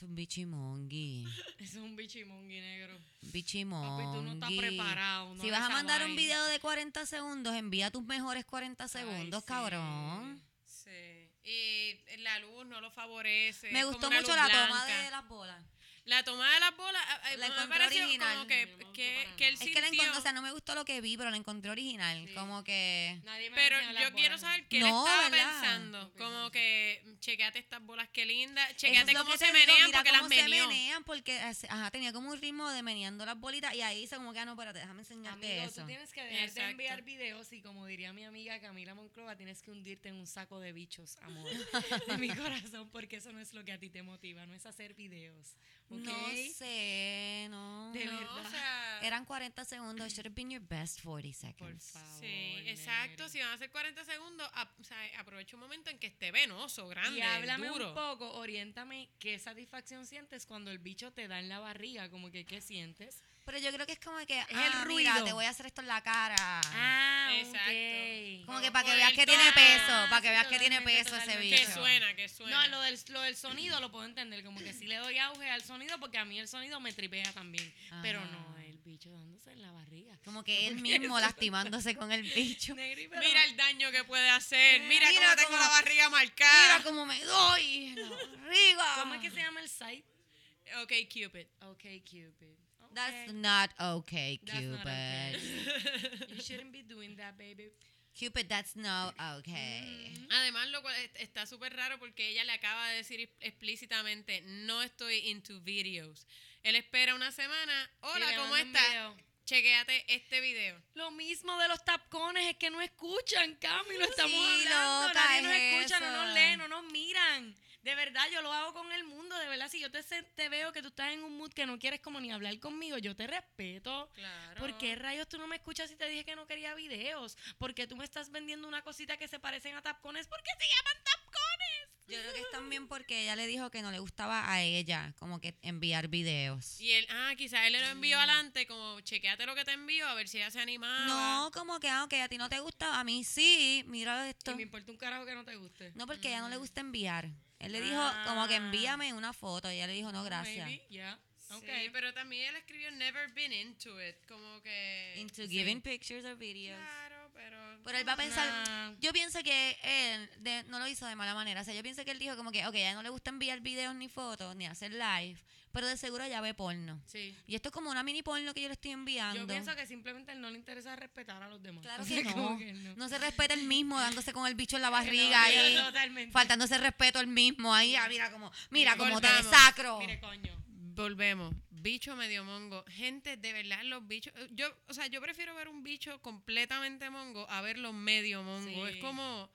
Es un bichimongi. Eso es un bichimongui negro. Bichimongi. Papi, tú no estás preparado. no si vas a mandar un video de 40 segundos, envía tus mejores 40 Ay, segundos, cabrón. Sí. Y la luz no lo favorece. Me gustó mucho la toma de las bolas. La toma de las bolas, a- a- La me encontré pareció original. como que, No que, que él. Es que la encontré, o sea, no me gustó lo que vi, pero la encontré original. Sí. Como que. Nadie me Pero las yo quiero bolas. saber qué No, él estaba ¿verdad? pensando. Como que, chequeate estas bolas, qué es Chequeate lo cómo se digo, menean porque las cómo se meneó. menean porque ajá, tenía como un ritmo de meneando las bolitas y ahí hice como que, ah, no, espérate, déjame enseñarte Amigo, eso. tú tienes que dejar Exacto. de enviar videos y como diría mi amiga Camila Monclova, tienes que hundirte en un saco de bichos, amor, de mi [laughs] corazón, porque eso no es lo que a ti te motiva, no es hacer videos, No sé, no. De No, verdad. o sea, Eran 40 segundos. It should have been your best 40 Por seconds. favor. Sí, exacto. Si van a hacer 40 segundos, o sea, aprovecha un momento en que esté venoso, grande, Y háblame duro. un poco, oriéntame qué satisfacción sientes cuando el bicho te da en la barriga, como que qué sientes. Pero yo creo que es como que, el ah, mira, ruido. te voy a hacer esto en la cara. Ah, Exacto. ok. como que para que veas el que tiene peso, Ah, para que veas que tiene peso ese totalmente. Que bicho. suena, que suena. No, lo del, lo del sonido lo puedo entender, como que sí le doy auge al sonido porque a mí el sonido me tripea también. Pero no, el bicho dándose en la barriga. Como que él mismo lastimándose con el bicho. Negri, pero- Mira el daño que puede hacer. Mira, Mira cómo tengo la barriga marcada. Mira cómo me doy en la barriga. ¿Cómo es que se llama el site? Ok, Cupid. Ok, Cupid. That's not okay, That's not Cupid. okay. [laughs] You shouldn't be doing that, baby. Cupid, that's not okay. Además, lo cual es- está súper raro porque ella le acaba de decir explícitamente, no estoy into videos. Él espera una semana, hola, ¿cómo estás? Chequéate este video. Lo mismo de los tapcones es que no escuchan, Cami, lo estamos Sí, hablando. loca, Nadie nos es escucha, no eso. nos leen, no nos miran. De verdad, yo lo hago con el mundo, de verdad. Si yo te, veo que tú estás en un mood que no quieres como ni hablar conmigo, yo te respeto. Claro. ¿Por qué rayos tú no me escuchas si te dije que no quería videos? Porque tú me estás vendiendo una cosita que se parecen a tapcones. ¿Por qué se llaman tapcones? Yo creo que es también porque ella le dijo que no le gustaba a ella como que enviar videos. Y él, ah, quizás él le lo envió adelante, como chequeate lo que te envío, a ver si ella se animaba. No, como que aunque a ti no te gusta, a mí sí, mira esto. Y me importa un carajo que no te guste. No, porque a ella no le gusta enviar. Él le dijo como que envíame una foto y ella le dijo no, gracias. Maybe, yeah. Sí, Ok. pero también él escribió never been into it, como que... Into sí. giving pictures or videos. Claro, pero... Pero él va a pensar, Nah. yo pienso que él de- no lo hizo de mala manera. O sea, yo pienso que él dijo como que, ok, a no le gusta enviar videos ni fotos, ni hacer live, pero de seguro ya ve porno. Sí. Y esto es como una mini porno que yo le estoy enviando. Yo pienso que simplemente a él no le interesa respetar a los demás. Claro O que no. que no. se respeta el mismo dándose con el bicho en la [laughs] No, barriga ahí. Totalmente. Faltándose respeto el mismo ahí. ah, mira como, mira como te desacro. Mire, coño. Volvemos. Bicho medio mongo. Gente, de verdad, los bichos. eh, Yo, o sea, yo prefiero ver un bicho completamente mongo a verlo medio mongo. Sí. Es como.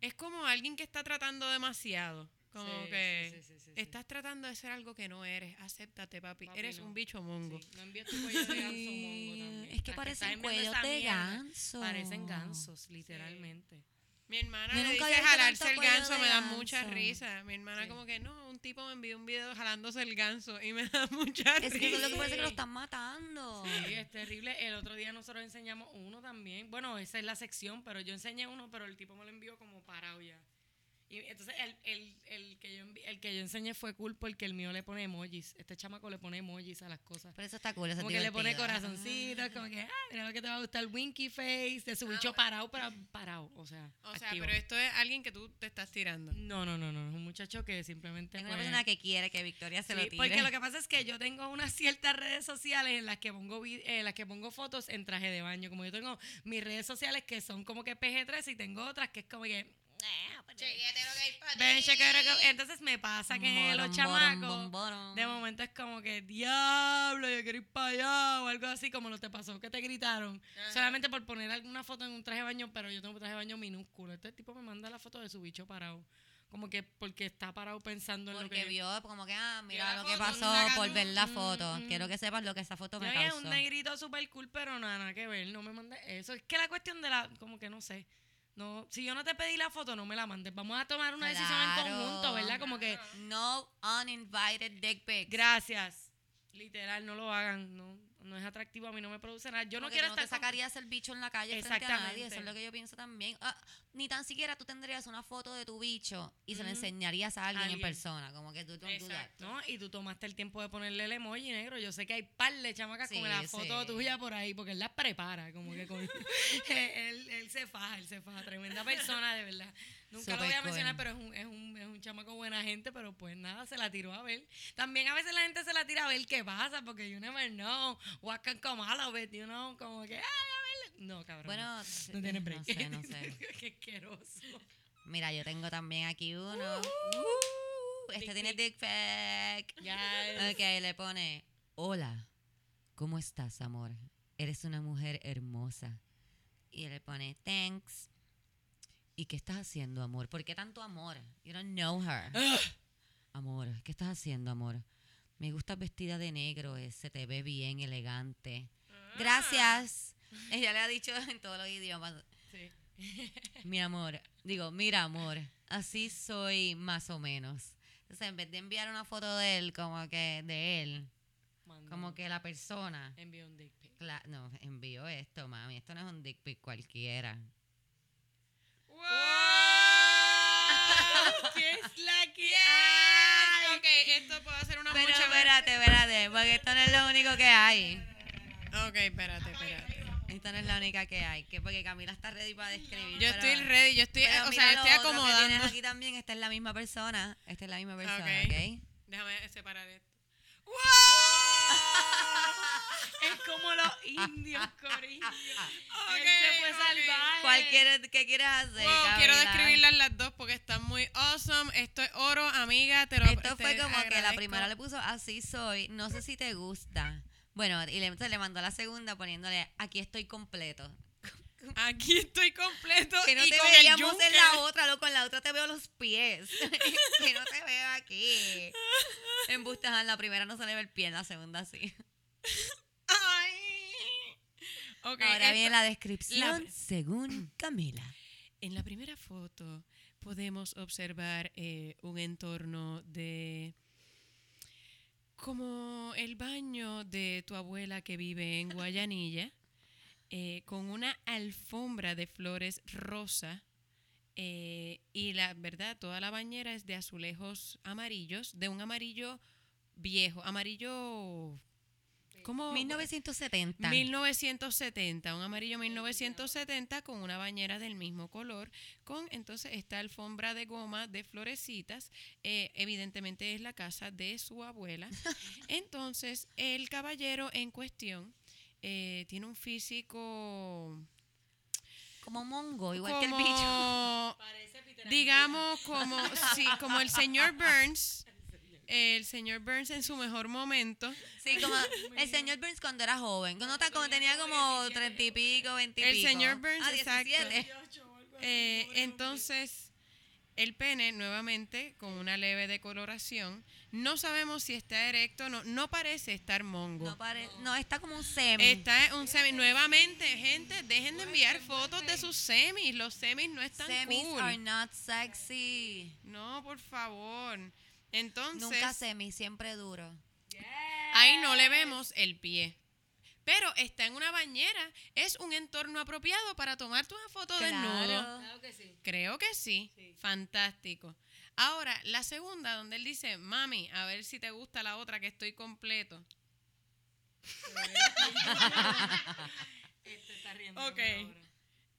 Es como alguien que está tratando demasiado. Como Sí, que. sí, sí. Estás tratando de ser algo que no eres. Acéptate, papi. Papi, eres no. un bicho mongo. No envíes tu cuello de ganso mongo también. es que parecen cuellos de ganso. Parecen gansos, literalmente. Mi hermana Yo le nunca dice jalarse el ganso, me da ganso. mucha risa. Mi hermana Sí. como que no, un tipo me envió un video jalándose el ganso y me [laughs] da mucha Es risa. que eso es lo que parece que lo están matando. Sí, es [laughs] terrible. El otro día nosotros enseñamos uno también. Bueno, esa es la sección, pero yo enseñé uno, pero el tipo me lo envió como parado ya. Y entonces el, el, el, que yo el que yo enseñé fue cool porque el mío le pone emojis. Este chamaco le pone emojis a las cosas. Pero eso está cool, eso es Como que le pone corazoncitos, como que, ah, mira lo que te va a gustar, winky face, de su bicho parado, pero parado, o sea, O sea, activo. pero esto es alguien que tú te estás tirando. No, no, no, no, es un muchacho que simplemente... Tengo una persona que quiere que Victoria se Sí, lo tire. porque lo que pasa es que yo tengo unas ciertas redes sociales en las que pongo eh, en las que pongo fotos en traje de baño. Como yo tengo mis redes sociales que son como que PG-13 y tengo otras que es como que. Entonces me pasa que los chamacos de momento es como que diablo, yo quiero ir para allá o algo así como lo te pasó que te gritaron Ajá. solamente por poner alguna foto en un traje de baño, pero yo tengo un traje de baño minúsculo. Este tipo me manda la foto de su bicho parado. Como que porque está parado pensando en lo Porque que vio como que, ah, mira lo que pasó por ver la foto. mm. Quiero que sepas lo que esa foto me Yo es causó. un negrito super cool, pero nada, nada que ver, no me mandes eso. Es que la cuestión de la, como que no sé. No, si yo no te pedí la foto, no me la mandes. Vamos a tomar una decisión en conjunto, ¿verdad? Como que, No uninvited dick pics. gracias. Literal, no lo hagan. No, no es atractivo, a mí no me produce nada. Yo no quiero tú no te estar con- sacarías el bicho en la calle frente a nadie. Eso es lo que yo pienso también. Ah, ni tan siquiera tú tendrías una foto de tu bicho y se la enseñarías a alguien, en persona. Como que tú that. Exacto. ¿no? Y tú tomaste el tiempo de ponerle el emoji negro. Yo sé que hay par de chamacas Sí, con la foto sí. tuya por ahí, porque él las prepara, como que con... [laughs] [laughs] él, él se faja, él se faja. Tremenda persona, de verdad. Nunca lo voy a mencionar, cool. pero es un, es, un, es un chamaco buena gente, pero pues nada, se la tiró a ver. También a veces la gente se la tira a ver qué pasa, porque you never know what can come out of it, you know, como que, ay, a ver. No, cabrón. Bueno, no tiene no break. sé, no sé. [laughs] Qué asqueroso. Mira, yo tengo también aquí uno. Uh, este Dick tiene dick pic. Ya. Ok, le pone, hola, ¿cómo estás, amor? Eres una mujer hermosa. Y le pone, thanks. ¿Y qué estás haciendo, amor? ¿Por qué tanto amor? You don't know her. Amor, ¿qué estás haciendo, amor? Me gusta vestida de negro, eh, se te ve bien elegante. Gracias. Ella le ha dicho [laughs] en todos los idiomas. Sí. Mi amor, digo, mira amor, así soy más o menos. Entonces, en vez de enviar una foto de él, como que de él, como que la persona, Envió un dick pic. cla- no, envió esto, mami, esto no es un dick pic cualquiera. ¡Wow! ¿Qué que Yes. [laughs] Ok, esto puedo hacer una Pero mucha espérate, espérate, porque esto no es lo único que hay. Ok, espérate, espérate. Esta no es la única que hay, que porque Camila está ready para describir. Yo estoy ready, yo estoy, o sea, lo estoy acomodando. tienes aquí también, esta es la misma persona, esta es la misma persona, Ok. ¿ok? Déjame separar esto. Es como los indios, corillo. Ok, Él se fue ok. salvaje. ¿Cuál quieres, qué quieres hacer? Wow, quiero describirlas las dos porque están muy awesome. Esto es oro, amiga. Te lo Esto fue como que la primera le puso así soy, no sé si te gusta. Bueno, y le, entonces le mandó la segunda poniéndole aquí estoy completo. Aquí estoy completo Que no y te con el veíamos en la otra, loco. En la otra te veo los pies. [laughs] que no te veo aquí. En Bustajan, en la primera no se le ve el pie, en la segunda sí. Ay. Ok, Ahora esto- viene la descripción la- según Camila. En la primera foto podemos observar eh, un entorno de como el baño de tu abuela que vive en Guayanilla, eh, con una alfombra de flores rosa eh, y la verdad toda la bañera es de azulejos amarillos, de un amarillo viejo, amarillo como 1970. 1970, un amarillo 1970 con una bañera del mismo color, con entonces esta alfombra de goma de florecitas, eh, evidentemente es la casa de su abuela. [laughs] Entonces, el caballero en cuestión eh, tiene un físico Como mongo, igual que el bicho. [laughs] Parece digamos como sí, como el señor Burns, el señor Burns en su mejor momento. Sí, como el señor Burns cuando era joven. Cuando, como tenía como treinta y pico, veinte y El señor Burns, Ah, exacto. 17. Eh, entonces, el pene nuevamente con una leve decoloración. No sabemos si está erecto, no, no parece estar mongo. No, pare- no, está como un semi. Está un semi. Nuevamente, gente, dejen de enviar fotos de sus semis. Los semis no están Semis cool. are not sexy. No, por favor. Entonces, Nunca semi, siempre duro. ahí no le vemos el pie. Pero está en una bañera. Es un entorno apropiado para tomarte una foto desnudo. Claro. Claro que sí. Creo que sí. Sí. Fantástico. Ahora, la segunda, donde él dice, mami, a ver si te gusta la otra que estoy completo. [laughs] Este está riendo. Ok.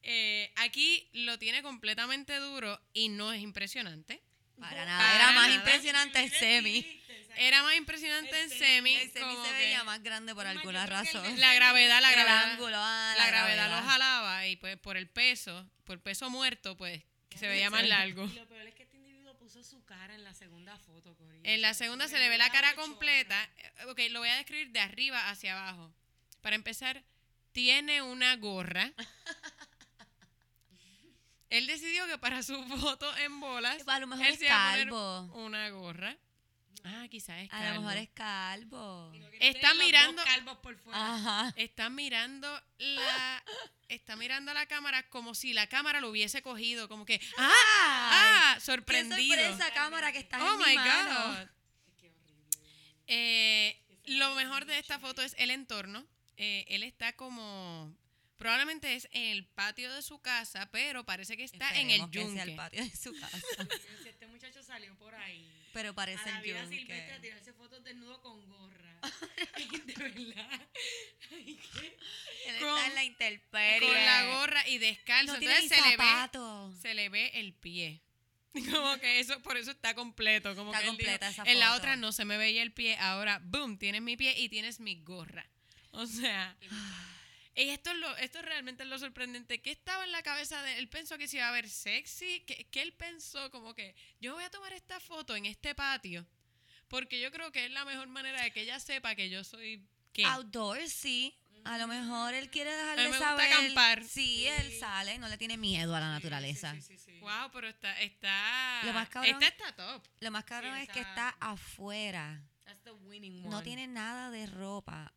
Eh, aquí lo tiene completamente duro y no es impresionante. Para nada. Para era más impresionante el semi. Era más impresionante en El semi. El semi como se que veía más grande por alguna el razón. de- La gravedad, la El gravedad. ángulo, ah, la gravedad lo jalaba y pues por el peso, por peso muerto, pues que se veía más largo. Y lo peor es que este individuo puso su cara en la segunda foto, Corillo. En la Se- segunda se se le ve la cara completa. Ok, lo voy a describir de arriba hacia abajo. Para empezar, tiene una gorra. Él decidió que para su [laughs] foto en bolas, A lo mejor él se iba a poner calvo. una gorra. Ah, quizás es A lo calvo. mejor es calvo. Está mirando- calvos por fuera. Ajá. Está mirando la está mirando la cámara como si la cámara lo hubiese cogido, como que ah, ah, ¡Qué sorprendido. sorpresa, cámara, que estás Oh en mi my mano! God. Eh, lo mejor de esta foto es el entorno. Eh, él está como. Probablemente es en el patio de su casa, pero parece que está en el Esperemos que sea el yunque. patio de su casa. [laughs] Este muchacho salió por ahí Pero parece a la vida silvestre a yunque. tirarse fotos desnudo con gorra. [laughs] de verdad. Él Con- está en la intemperie. Con la gorra y descalzo. No Entonces se le, ve, se le ve el pie. [laughs] Como que eso, por eso está completo. Como Está que él dijo, completa esa En la foto. otra no se me veía el pie. Ahora, boom, tienes mi pie y tienes mi gorra. O sea. Y esto es, lo, esto realmente es lo sorprendente. ¿Qué estaba en la cabeza de él? Él pensó que se iba a ver sexy. ¿Qué, qué él pensó? Como que yo voy a tomar esta foto en este patio. Porque yo creo que es la mejor manera de que ella sepa que yo soy. ¿Qué? Outdoors, sí. A lo mejor él quiere A mí dejarle me gusta saber. acampar. Sí, él sale, no le tiene miedo a la naturaleza. Sí, sí, sí, sí. Wow, pero está. está Lo más cabrón- Esta está top. Lo más cabrón Sí, es que está afuera. That's the winning one. No tiene nada de ropa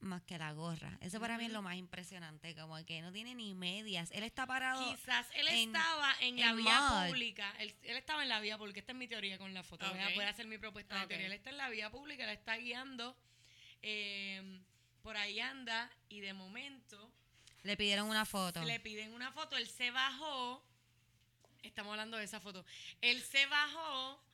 más que la gorra. Eso para mí es lo más impresionante, como que no tiene ni medias. Él está parado. Quizás él en- estaba en la vía mud. pública. Él, él estaba en la vía pública. Esta es mi teoría con la foto. Voy, a, Ok. voy a hacer mi propuesta de Ok. teoría. Él está en la vía pública, él está guiando. eh, por ahí anda y de momento Le pidieron una foto. le piden una foto. Él se bajó. Estamos hablando de esa foto. Él se bajó. [laughs]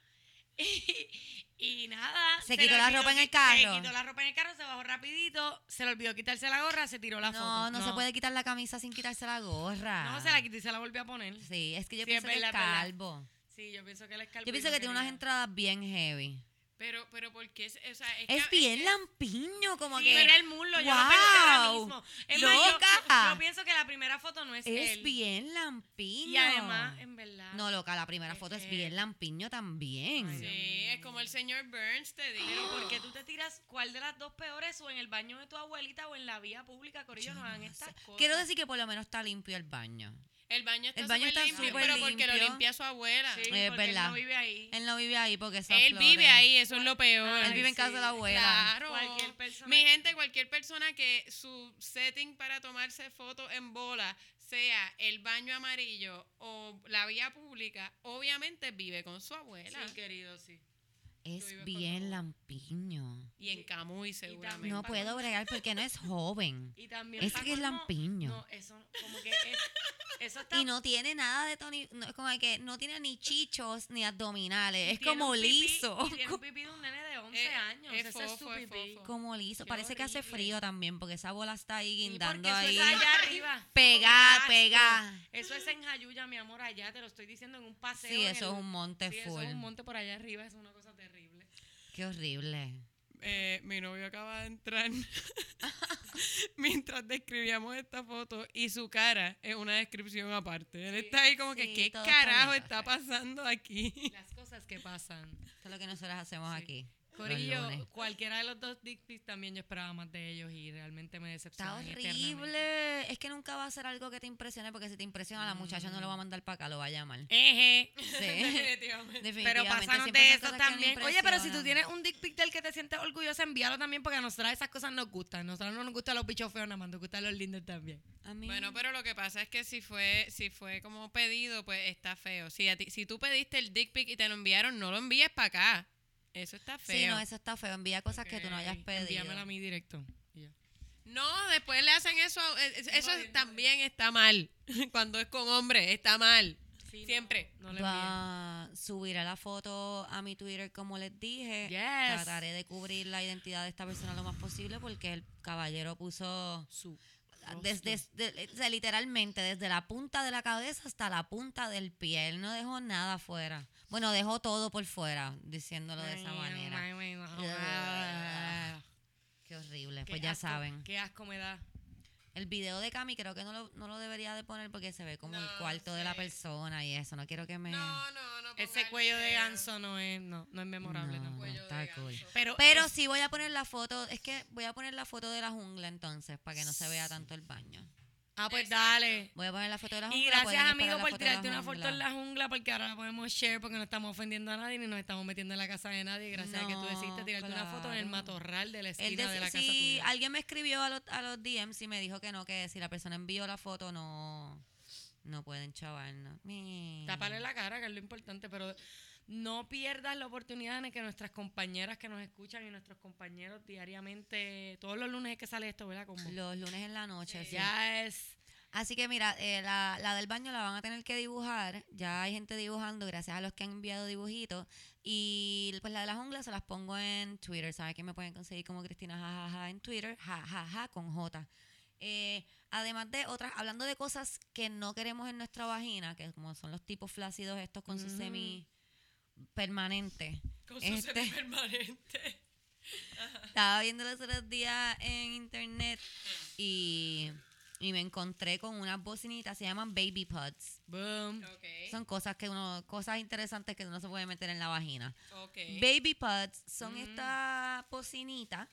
Y, y nada. Se quitó la ropa en el carro. Se quitó la ropa en el carro, rapidito, se le olvidó quitarse la gorra, se tiró la no, foto. no, se puede quitar la camisa sin quitarse la gorra. No, se la quitó y se la volvió a poner. Sí, es que yo Sí, es pienso que es verdad. calvo. Sí, yo pienso que él es calvo Yo pienso no que tiene unas entradas bien heavy. Pero, pero porque es, o sea, es, Es que- bien lampiño, como Sí, que. pero el muslo, yo lo pensé ahora mismo. Es más, yo- ¡Loca! yo, pienso que la primera foto no es, Es él. bien lampiño. Y además, en verdad. No, loca, la primera es foto es bien lampiño también. Ay, Sí, es como el señor Burns te digo. Pero ¿por qué tú te tiras cuál de las dos peores o en el baño de tu abuelita o en la vía pública? Corillo, no hagan estas cosas. Quiero decir que por lo menos está limpio el baño. El baño está, El baño está limpio, súper pero porque lo limpia su abuela. Sí, Es porque él verdad. no vive ahí. Él no vive ahí porque Él vive ahí, eso es lo peor. Ay, Él vive en casa de la abuela. Claro. Cualquier persona- Mi gente, cualquier persona que su setting para tomarse fotos en bola sea el baño amarillo o la vía pública, obviamente vive con su abuela. Sí, querido, sí. Es bien lampiño. Y en Camuy seguramente. No puedo bregar porque no es joven. [laughs] Y también Es pa' que es lampiño. No, eso, como que es, eso está... Y no tiene nada de Tony, no, es como que no tiene ni chichos ni abdominales, y es como pipí- liso. Y tiene un pipí de un nene de [laughs] 11 Eh, años. es ese es su fofo, es pipí. fofo. Como liso, Qué parece que hace horrible. frío también porque esa bola está ahí guindando ahí. Eso es allá arriba. Asco. pegá. Eso es en Jayuya, mi amor, allá te lo estoy diciendo en un paseo. Sí, eso el- es un monte sí, eso full. es un monte por allá arriba, es una cosa terrible. Qué horrible. Eh, mi novio acaba de entrar [laughs] mientras describíamos esta foto y su cara es una descripción aparte. Él está ahí como que, Sí, ¿qué todo está carajo está pasando aquí? Las cosas que pasan. Esto es lo que nosotros hacemos Sí. aquí. Corillo, cualquiera de los dos dick pics también yo esperaba más de ellos y realmente me Está decepcionaron eternamente. horrible. Es que nunca va a ser algo que te impresione porque si te impresiona la muchacha no lo Mm. va a mandar para acá, lo va a llamar. Eje. Sí. [laughs] Definitivamente. Pero Definitivamente, pásanos siempre de eso también. Oye, pero si tú tienes un dick pic del que te sientes orgullosa, envíalo también porque a nosotras esas cosas nos gustan. A nosotros no nos gustan los bichos feos, nada más nos gustan los lindos también. A mí- Bueno, pero lo que pasa es que si fue si fue como pedido, pues está feo. Si, a ti- si tú pediste el dick pic y te lo enviaron, no lo envíes para acá. Eso está feo. Sí, no, eso está feo. Envía cosas que tú no hayas pedido. Envíamela a mí directo. No, después le hacen eso. a- eh, Eso también está mal. [laughs] Cuando es con hombre, está mal. Sí, Siempre. No, no. Va, subiré la foto a mi Twitter como les dije. Yes. Trataré de cubrir la identidad de esta persona lo más posible porque el caballero puso Su desde, de- o sea, literalmente desde la punta de la cabeza hasta la punta del pie. Él no dejó nada fuera. Bueno, dejó todo por fuera, diciéndolo de esa manera. Qué horrible. Qué Pues ya asco, saben. Qué asco me da. El video de Cami creo que no lo, no lo debería de poner porque se ve como el cuarto de la persona y eso. No quiero que me... No, no, no. Ese cuello de ganso no es, no, no es memorable. No, No, Cuello está de cool. Pero, Pero es- sí voy a poner la foto, es que voy a poner la foto de la jungla entonces, para que no se vea tanto el baño. Ah, pues Exacto. dale. Voy a poner la foto de la jungla. Y gracias, amigo, por tirarte una foto en la jungla, porque ahora la podemos share porque no estamos ofendiendo a nadie ni nos estamos metiendo en la casa de nadie. Gracias a que tú decidiste No, tirarte una foto en el matorral de la esquina de la casa tuya. alguien me escribió a los, a los DMs y me dijo que no, que si la persona envió la foto no, no pueden chavarnos. Mi- Tápale la cara, que es lo importante, pero no pierdas la oportunidad de que nuestras compañeras que nos escuchan y nuestros compañeros diariamente, todos los lunes es que sale esto, ¿verdad? Como Los lunes en la noche, sí. ya es Así que mira, eh, la, la del baño la van a tener que dibujar. Ya hay gente dibujando, gracias a los que han enviado dibujitos. Y pues la de la jungla se las pongo en Twitter. ¿Sabes que me pueden conseguir como Cristina Jajaja en Twitter? Jajaja con J. Eh, además de otras, hablando de cosas que no queremos en nuestra vagina, que como son los tipos flácidos estos con su Ujú. semi permanente. Con su Este- semipermanente. [laughs] Estaba viendo los otros días en internet y, y me encontré con unas bocinitas, se llaman baby pods. boom. Ok. Son cosas que uno, cosas interesantes que uno se puede meter en la vagina. Ok. Baby pods son Mm. estas bocinitas,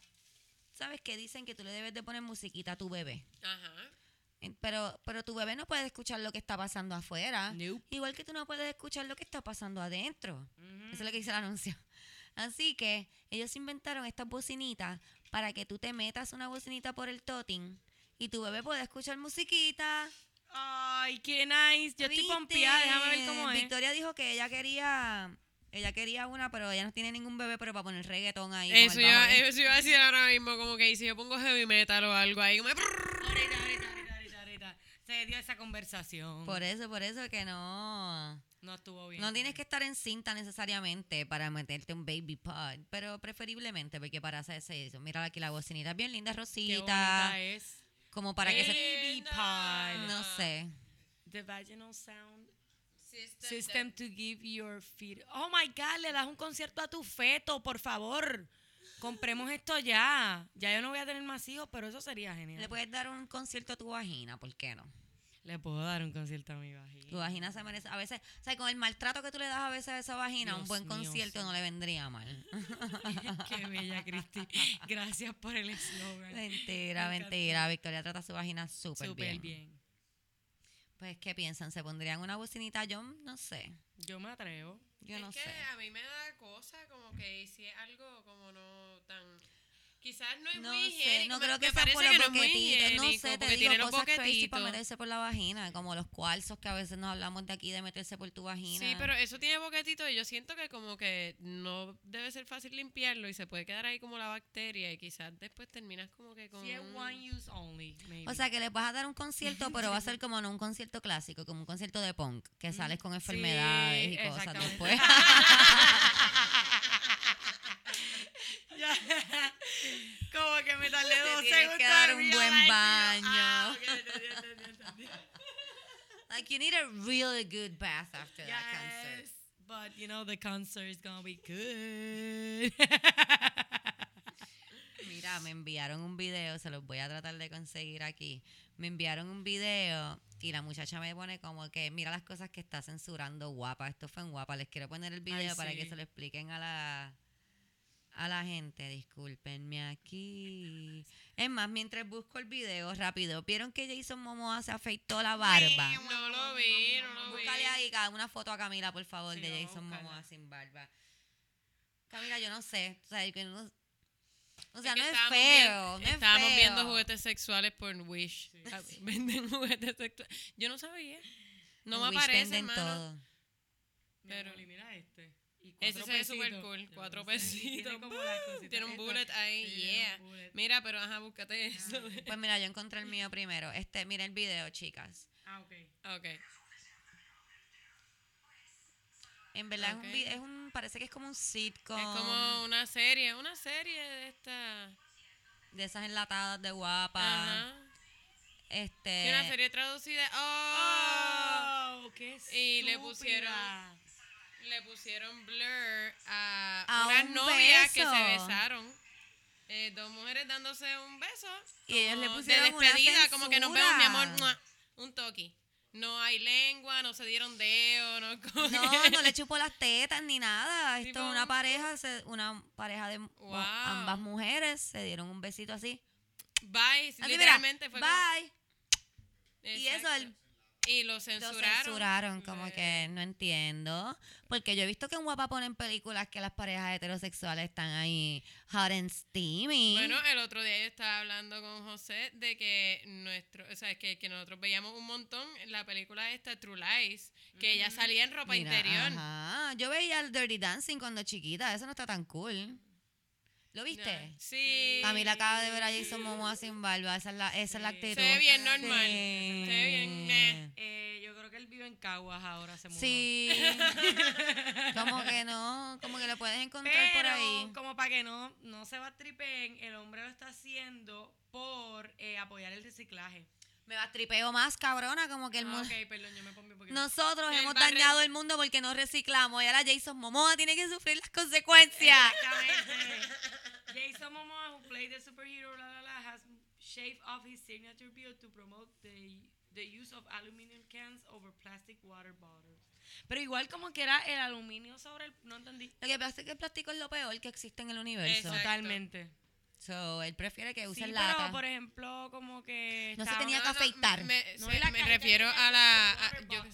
¿sabes? Que dicen que tú le debes de poner musiquita a tu bebé. Ajá. Pero, pero tu bebé no puede escuchar lo que está pasando afuera. Nope. Igual que tú no puedes escuchar lo que está pasando adentro. Eso es lo que dice el anuncio. [laughs] Así que ellos inventaron estas bocinitas para que tú te metas una bocinita por el toting y tu bebé pueda escuchar musiquita. Ay, qué nice. Yo estoy pompeada, déjame ver cómo es. Victoria dijo que ella quería ella quería una, pero ella no tiene ningún bebé, pero para poner reggaetón ahí. Eso iba, eso iba a decir ahora mismo, como que si yo pongo heavy metal o algo ahí, me... Se dio esa conversación. Por eso, por eso que no. no estuvo bien. No tienes que estar en cinta necesariamente para meterte un baby pod, pero preferiblemente porque para hacerse eso. Mira aquí la bocinita, bien linda, Qué rosita, bonita es. como para que se... Baby pod. No sé. The vaginal sound System to give your feet. Oh my God, le das un concierto a tu feto, por favor. Compremos esto ya. Ya yo no voy a tener más hijos, pero eso sería genial. Le puedes dar un concierto a tu vagina, ¿por qué no? Le puedo dar un concierto a mi Tu vagina. vagina se merece, a veces, o sea, con el maltrato que tú le das a veces a esa vagina, un buen mío, concierto sí. no le vendría mal. [laughs] Qué bella, Cristi. Gracias por el eslogan. mentira, Me mentira. Victoria trata su vagina súper Súper bien. Pues, ¿qué piensan? ¿Se pondrían una bocinita? Yo no sé. Yo me atrevo. Yo es no que sé. a mí me da cosa como que si es algo como no tan... Quizás no es No muy sé, higiénico. no creo que sea por los no boquetitos. No sé, te porque digo cosas crazy para boquetitos. meterse por la vagina, como los cuarzos que a veces nos hablamos de aquí de meterse por tu vagina. Sí, pero eso tiene boquetito y yo siento que como que no debe ser fácil limpiarlo y se puede quedar ahí como la bacteria y quizás después terminas como que con... Es un- one use only, maybe. O sea, que les vas a dar un concierto, pero va a ser [laughs] como no un concierto clásico, como un concierto de punk, que sales con enfermedades y cosas después. [laughs] Ya. Como que me tardé dos segundos. que dar un buen baño. ah, [laughs] like, you need a really good bath after that concert. Yes, but you know the concert is gonna be good. [laughs] Mira, me enviaron un video, se los voy a tratar de conseguir aquí. Me enviaron un video y la muchacha me pone como que, mira las cosas que está censurando guapa. Esto fue en guapa. Les quiero poner el video Ay, para que se lo expliquen a la a la gente. Discúlpenme aquí. Es más, mientras busco el video rápido, ¿vieron que Jason Momoa se afeitó la barba? No lo vi, no lo vi. Búscale ahí una foto a Camila, por favor, Sí, de Jason. Momoa sin barba. Camila, yo no sé. O sea, que no, o sea, que no es estábamos feo. viendo- no es estábamos feo. viendo juguetes sexuales por Wish. Ah, Venden [laughs] juguetes sexuales. Yo no sabía. No En me Wish aparece, venden hermano. todo. Pero- Pero mira este. Y Ese cuatro se ve súper cool, Yo cuatro y pesitos. Tiene [laughs] un estas. bullet ahí, Sí, tiene yeah. un bullet. Mira, pero ajá, búscate eso. [laughs] Pues mira, yo encontré el mío primero. Este, mira el video, chicas. Ah, ok. ok. En verdad es un vi- es un, parece que es como un sitcom. Es como una serie, una serie de esta. de esas enlatadas de guapa. Ajá. Este. Sí, una serie traducida. ¡Oh! Oh, qué Y le pusieron- Le pusieron blur a, A unas un novias que se besaron. Eh, dos mujeres dándose un beso. Y ellos le como pusieron De una despedida, como que nos vemos, mi amor. Un toque. No hay lengua, no se dieron dedo, no. [laughs] No, no le chupó las tetas ni nada. Esto es una un- pareja, se- una pareja de Wow. ambas mujeres se dieron un besito así. Bye. Así, mira, literalmente fue como- bye. Y eso el- Y lo Lo censuraron. censuraron, como Eh, que no entiendo. Porque yo he visto que en Guapa ponen películas que las parejas heterosexuales están ahí hot and steamy. Bueno, el otro día yo estaba hablando con José de que nuestro, o sea, que, que nosotros veíamos un montón la película esta True Lies, que ella salía en ropa Mira, interior. Ajá. Yo veía el Dirty Dancing cuando chiquita. Eso no está tan cool. ¿Lo viste? Sí. Camila acaba de ver a Jason Momoa sin barba. Esa es la, esa es la actitud. Se ve bien normal. Sí. Se ve bien. Eh, yo creo que él vive en Caguas ahora, se mudó. Sí. [laughs] como que no. Como que lo puedes encontrar por ahí. como para que no, no se va tripen, el hombre lo está haciendo por eh, apoyar el reciclaje. Me va tripeo más, cabrona. Como que el Ah, mundo. ok, perdón, yo me pongo un poquito. Nosotros hemos dañado el mundo porque no reciclamos. Y ahora Jason Momoa tiene que sufrir las consecuencias. Exactamente. Momoa, who played the superhero, la, la, la, has shaved off his signature bill to promote the, the use of aluminum cans over plastic water bottles. Pero igual como que era el aluminio sobre el... No entendí. Lo que pasa es que el plástico es lo peor que existe en el universo. Exacto. Totalmente. So, él prefiere que Sí, usen pero lata. por ejemplo, como que... No se tenía No, que no, afeitar. Me, No, las me refiero a la... a- yo, cool.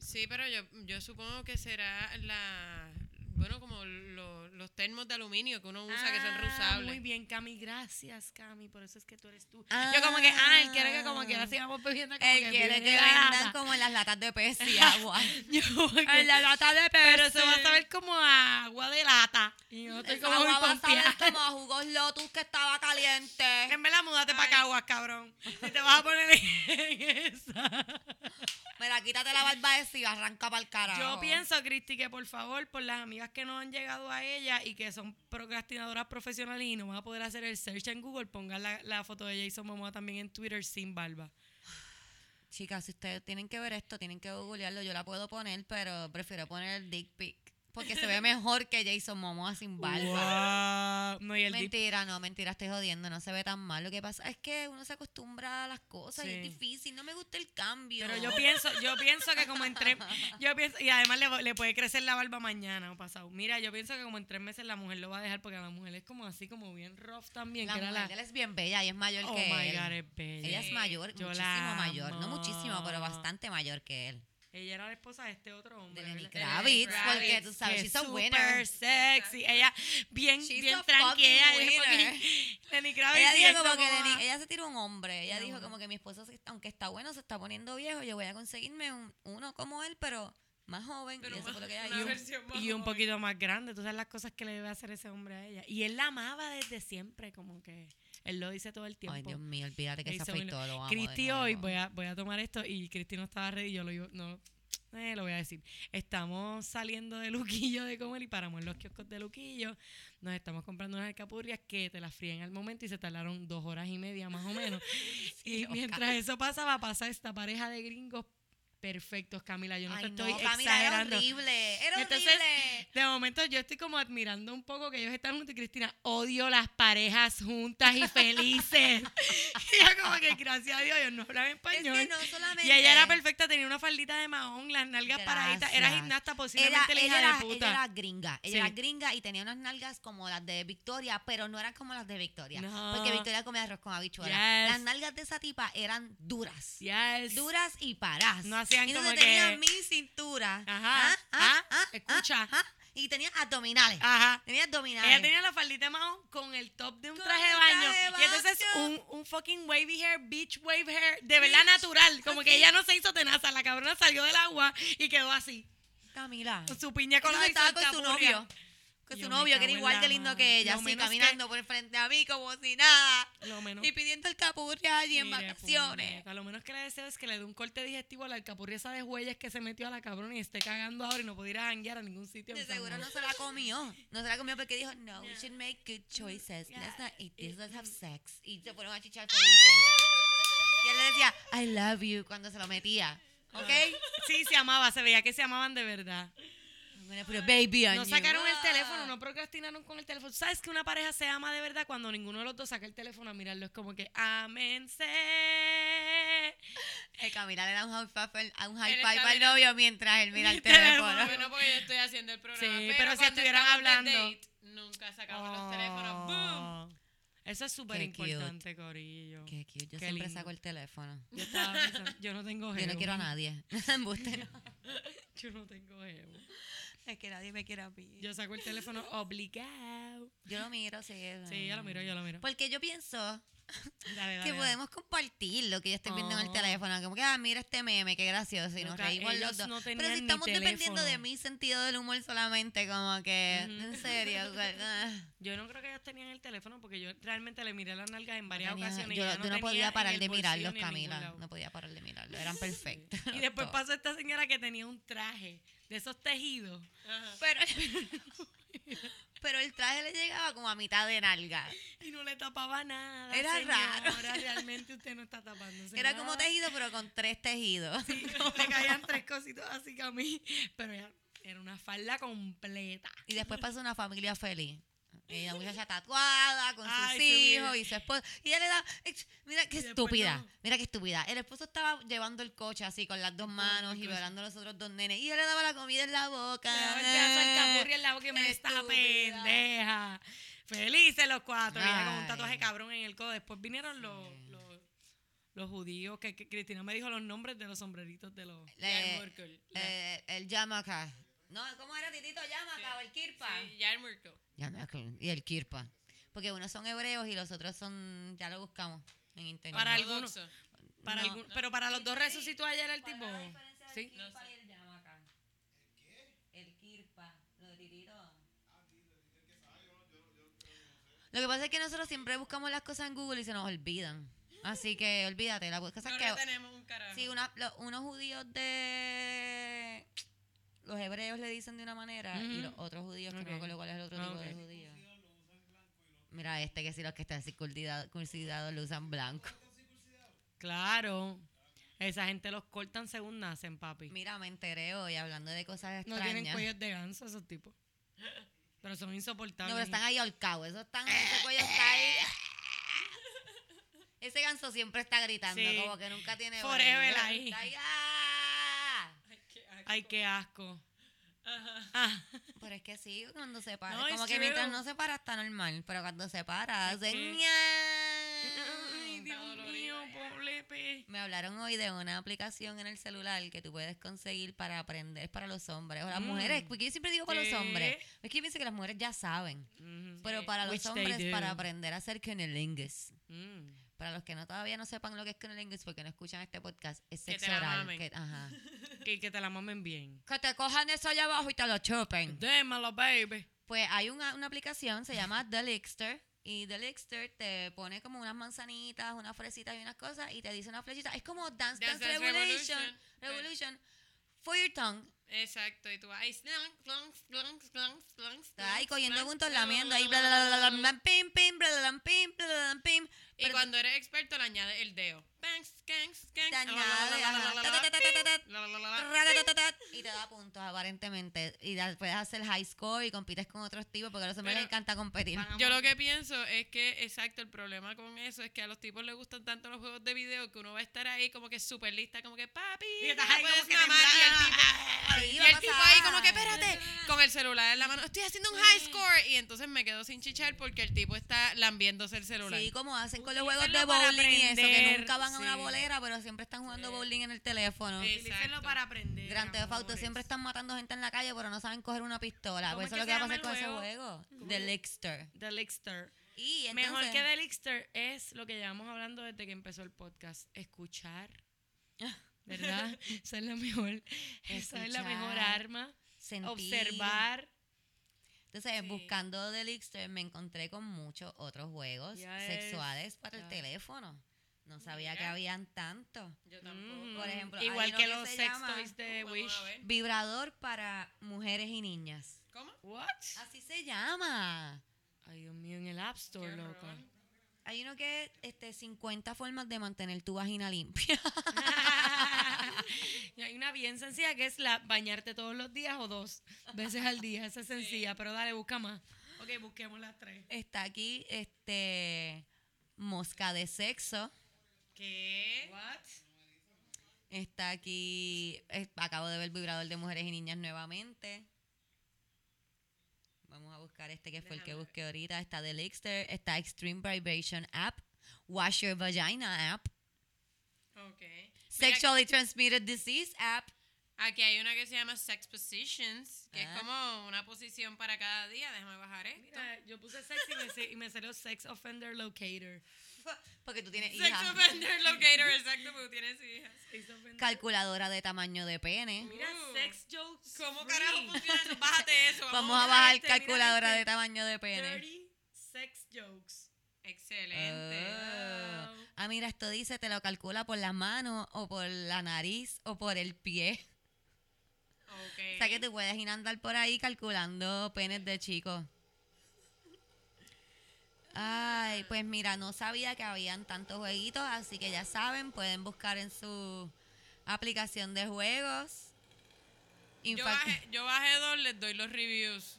sí, pero yo, yo supongo que será la... Bueno, como lo- los termos de aluminio que uno usa que son Ah, reusables. Muy bien, Cami, gracias, Cami, por eso es que tú eres tú. Ah. Yo como que, ah, él quiere que como que la sigamos bebiendo como Él que quiere que vendan como en las latas de pez y [laughs] agua. [laughs] En la lata de pez. pero se va a saber como a agua de lata. Y yo estoy como agua va a saber como a jugos Lotus que estaba caliente. En verdad, múdate para Caguas, cabrón. Si te vas a poner en [laughs] esa. Mira, quítate la barba esa y arranca para el carajo. Yo pienso, Cristi, que por favor, por las amigas que no han llegado a ella y que son procrastinadoras profesionales y no van a poder hacer el search en Google, pongan la, la foto de Jason Momoa también en Twitter sin barba. Chicas, si ustedes tienen que ver esto, tienen que googlearlo. Yo la puedo poner, pero prefiero poner el dick pic. Porque se ve mejor que Jason Momoa sin barba. Wow. No, y el dip- Mentira, no, mentira, estoy jodiendo, no se ve tan mal. Lo que pasa es que uno se acostumbra a las cosas y es difícil, no me gusta el cambio. Pero yo pienso, yo pienso que como en tres, yo pienso, y además le, le puede crecer la barba mañana o pasado. Mira, yo pienso que como en tres meses la mujer lo va a dejar porque la mujer es como así, como bien rough también. la que mujer la, de él es bien bella y es mayor oh que my él. God, es bella. Ella es mayor, Yo muchísimo mayor. No muchísimo, pero bastante mayor que él. Ella era la esposa de este otro hombre. De Lenny. Kravitz, Kravitz, porque tú sabes, que she's a super winner. sexy. Ella bien, She's bien tranquila. ella. [laughs] Lenny Kravitz Ella y dijo como que. Lenny- ella se tiró un hombre. Ella No. dijo como que mi esposo, aunque está bueno, se está poniendo viejo. Yo voy a conseguirme un- uno como él, pero más joven. Pero y eso más- fue lo que ella más y un poquito más grande. Tú sabes las cosas que le debe hacer ese hombre a ella. Y él la amaba desde siempre, como que él lo dice todo el tiempo. Ay, Dios mío, olvídate que se afeitó, lo amo. Cristi hoy, voy a, voy a tomar esto y Cristi no estaba ready, yo lo iba, no, eh, lo voy a decir. Estamos saliendo de Luquillo de comer y paramos en los kioscos de Luquillo. Nos estamos comprando unas alcapurrias que te las fríen al momento y se tardaron dos horas y media más o menos. [laughs] y mientras eso pasaba, pasa esta pareja de gringos perfectos, Camila. Yo no Ay, te estoy no, Camila, era exagerando. horrible. Era Entonces, horrible. De momento yo estoy como admirando un poco que ellos están juntos y Cristina, odio las parejas juntas y felices. [laughs] y yo como que gracias a Dios ellos no hablan Es español. que no solamente. y ella era perfecta, tenía una faldita de mahón, las nalgas paraditas, era Gracias. gimnasta Era, posiblemente la ella, hija era, de puta. ella era gringa, ella Sí. era gringa y tenía unas nalgas como las de Victoria, pero no eran como las de Victoria, No. porque Victoria comía arroz con habichuela. Yes. Las nalgas de esa tipa eran duras, Yes. duras y parás. No hacían y entonces como que- tenía mi cintura, Ajá, ah, ah, escucha. ah, y tenía abdominales, Ajá. tenía abdominales. Ella tenía la faldita mahón con el top de un Con traje de baño. y entonces un, un fucking wavy hair, beach wave hair, de verdad natural. Como que ella no se hizo tenaza. La cabrona salió del agua y quedó así. Camila. Con su piña Entonces y estaba con su novio. Yo su novio, que era igual de lindo que ella, así que- caminando por el frente a mí como si nada. Lo menos. Y pidiendo el capurria allí en vacaciones. puñeta, Lo menos que le deseo es que le dé un corte digestivo a la alcapurria esa de huellas que se metió a la cabrona y esté cagando ahora y no puede ir a janguear a ningún sitio. De seguro no se la comió. No se la comió porque dijo, no, we should make good choices. Let's not eat this, let's have sex. Y se fueron a chichar felices. Y él le decía, I love you cuando se lo metía. ¿Ok? Sí, se amaba, se veía que se amaban de verdad. A baby No sacaron el Ah. teléfono, no procrastinaron con el teléfono. ¿Tú ¿Sabes que una pareja se ama de verdad cuando ninguno de los dos saca el teléfono a mirarlo? Es como que, amense. El Camila le da un high five, un high al novio mientras él mira el El teléfono. [laughs] Bueno, porque yo estoy haciendo el programa. Sí, pero, pero si estuvieran hablando. date, nunca sacamos los teléfonos. ¡Boom! Oh. Eso es súper importante, Corillo. Qué cute. Yo Qué siempre lindo. saco el teléfono. Yo, estaba pensando, yo no tengo Yo no jevo. quiero a nadie. [laughs] [laughs] Yo no tengo jevo. Es que nadie me quiere a mí. Yo saco el teléfono [laughs] obligado. Yo lo miro, sí. Sí, yo lo miro, yo lo miro. Porque yo pienso [laughs] Dale, dale, que podemos compartir lo que yo estoy viendo en el Oh. teléfono. Como que, ah, mira este meme, qué gracioso. Y nos reímos los dos. no Pero si estamos dependiendo de mi sentido del humor solamente, como que, en serio. [laughs] ah. Yo no creo que ellos tenían el teléfono porque yo realmente le miré las nalgas en varias Tenía- ocasiones. yo, no tenía podía parar de mirarlos, Camila. No podía parar de mirarlos. Eran perfectos. Y después pasó esta señora que tenía un traje de esos tejidos. Ajá. Pero, [laughs] pero el traje le llegaba como a mitad de nalga. Y no le tapaba nada. Era señora. raro. Realmente usted no está tapándose. Era como tejido, pero con tres tejidos. Sí, [laughs] [laughs] le caían tres cositos así que a mí. Pero ya era una falda completa. Y después pasó una familia feliz. Y la muchacha tatuada con sus Ay, hijos y su esposo. Y ella le da. Mira qué estúpida. no. Mira qué estúpida. El esposo estaba llevando el coche así con las dos manos y violando a los otros dos nenes. Y ella le daba la comida en la boca. Le daba el pedazo del capurri en la boca y me esta pendeja. Felices los cuatro. Ella con un tatuaje cabrón en el codo. Después vinieron los, los, los judíos que, que Cristina me dijo los nombres de los sombreritos de los. Le- Yarmulke. eh, el Yamaka. No, ¿cómo era Titito Yamaka o el Kirpa? Sí, Yarmulke. Yamaka y el Kirpa. Porque unos son hebreos y los otros son. Ya lo buscamos en internet. Para No. algunos. Para No. algún- pero para los dos resucitó ayer el tipo. ¿Cuál es la diferencia del Sí. Kirpa y el Yamaka? El Kirpa, lo de Titito. Lo que pasa es que nosotros siempre buscamos las cosas en Google y se nos olvidan. Así que olvídate, la cosa No es que tenemos un carajo. si una- lo- unos judíos de los hebreos le dicen de una manera y los otros judíos que no me acuerdo cuál es el otro tipo de judío. Mira este que si los que están circuncidados, lo usan blanco. Claro. Esa gente los cortan según nacen, papi. Mira, me enteré hoy hablando de cosas No extrañas. tienen cuellos de ganso esos tipos. Pero son No, insoportables. pero están ahí ahorcados. Esos están, ese cuello está ahí. [laughs] Ese ganso siempre está gritando, Sí. como que nunca tiene Forever ahí. Está ahí, ¡ah! Ay, qué asco. Ah, Pero es que sí, cuando se para. No, como que mientras no se para está normal. Pero cuando se para, hace que-. Ay, Dios mío, pobre pe. Me hablaron hoy de una aplicación en el celular que tú puedes conseguir para aprender para los hombres o las Mm. mujeres. Porque yo siempre digo para ¿Qué? los hombres. Es que yo pienso que las mujeres ya saben. Pero para los Which hombres, para aprender a hacer cunnilingus. Mm. Para los que no todavía no sepan lo que es cunnilingus porque no escuchan este podcast, es Que sexo te la oral. mamen. Que, ajá. [laughs] Que, que te la mamen bien. que te cojan eso allá abajo y te lo chupen. Démalo, baby. Pues hay una, una aplicación, se llama The Lickster. Y The Lickster te pone como unas manzanitas, unas fresitas y unas cosas y te dice una flechita. Es como Dance Dance, Dance Dance Revolution. Revolution. Revolution. For your tongue. Exacto, y tú vas ahí, slunk, slunk, slunk, slunk, slunk, Está ahí cogiendo puntos, lamiendo ahí. Bla, bla, bla, bla, slunk. bla, pim, pim, bla, bla, bla, pim, bla, bla, bla, pim. Y Pero cuando eres experto le añades el dedo. Y te da puntos aparentemente. Y da- puedes hacer high score y compites con otros tipos porque a los hombres les encanta competir. Yo lo que pienso es que, exacto, el problema con eso es que a los tipos les gustan tanto los juegos de video que uno va a estar ahí como que súper lista, como que papi, Y estás ya ahí como puedes que mamar", y el tipo, ahí como que espérate, con el celular en la mano, estoy haciendo un high score y entonces me quedo sin chichar porque el tipo está lambiéndose el celular. Sí, como hacen con los juegos de bowling y eso, que nunca van a una bolera, pero siempre están jugando Sí. bowling en el teléfono. Sí. Utilícenlo Exacto. para aprender. Grand Theft Auto amores. siempre están matando gente en la calle, pero no saben coger una pistola. ¿Cómo Pues es eso es lo que va a pasar llama con el ese juego? The Lickster. The Lickster. Y entonces, Mejor que The Lickster es lo que llevamos hablando desde que empezó el podcast. Escuchar. [laughs] ¿Verdad? Esa es la mejor. Esa es la mejor arma. sentir. Observar. Entonces, Sí. buscando The Lickster, me encontré con muchos otros juegos Yes. sexuales para el teléfono. No sabía que habían tantos. Yo Mm. Por ejemplo, Igual que que los se sex llama- toys de Wish. Vibrador para mujeres y niñas. ¿Cómo? What? Así se llama. Ay, Dios mío, en el App Store, loca. horror. Hay uno que este 50 formas de mantener tu vagina limpia. [laughs] [laughs] y hay una bien sencilla que es la bañarte todos los días o dos veces al día. Esa es sencilla, pero dale, busca más. Ok, busquemos las tres. Está aquí este mosca de sexo. ¿Qué? What? Está aquí eh, acabo de ver vibrador de mujeres y niñas nuevamente. Vamos a buscar este que fue el que ver. busqué ahorita. Está The Lickster, está Extreme Vibration App, Wash Your Vagina App, Ok. Sexually Transmitted Disease App. Aquí hay una que se llama Sex Positions, que Ah. es como una posición para cada día. Déjame bajar esto. Mira, yo puse sex y me, sa- y me salió Sex Offender Locator. [laughs] Porque tú tienes Sex hijas. Offender Locator, exacto, porque tú tienes hijas. [laughs] Sex Offender. Calculadora de tamaño de pene. Mira, Uh. sex jokes. ¿Cómo free. carajo funciona? [laughs] Bájate eso. Vamos a bajar este, calculadora este. de tamaño de pene. Dirty sex jokes. Excelente. Ah. Ah, mira, esto dice, te lo calcula por la mano o por la nariz o por el pie. Ok. O sea que tú puedes ir a andar por ahí calculando penes de chicos. Ay, pues mira, no sabía que habían tantos jueguitos, así que ya saben, pueden buscar en su aplicación de juegos. yo, bajé, yo bajé dos, les doy los reviews.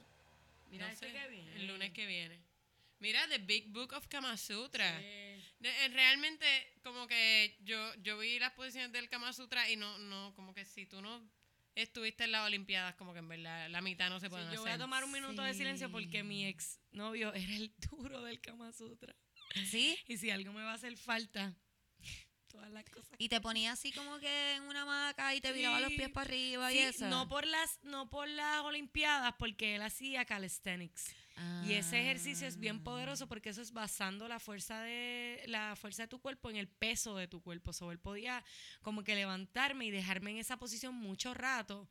Mira No este sé, que viene. El lunes que viene. Mira, The Big Book of Kama Sutra. Eh, realmente, como que yo, yo vi las posiciones del Kama Sutra y no, no, como que si tú no estuviste en las Olimpiadas, como que en verdad la mitad no se sí, pueden yo voy a hacer. tomar un minuto de silencio porque Sí. mi ex novio [laughs] era el duro del Kama Sutra. ¿Sí? Y si algo me va a hacer falta, [laughs] todas las cosas. Y te ponía así como que en una hamaca y te viraba los Sí, pies para arriba y Sí, eso. no por las no por las olimpiadas porque él hacía calisthenics y ese ejercicio es bien Ah. poderoso porque eso es basando la fuerza de la fuerza de tu cuerpo en el peso de tu cuerpo so, él podía como que levantarme y dejarme en esa posición mucho rato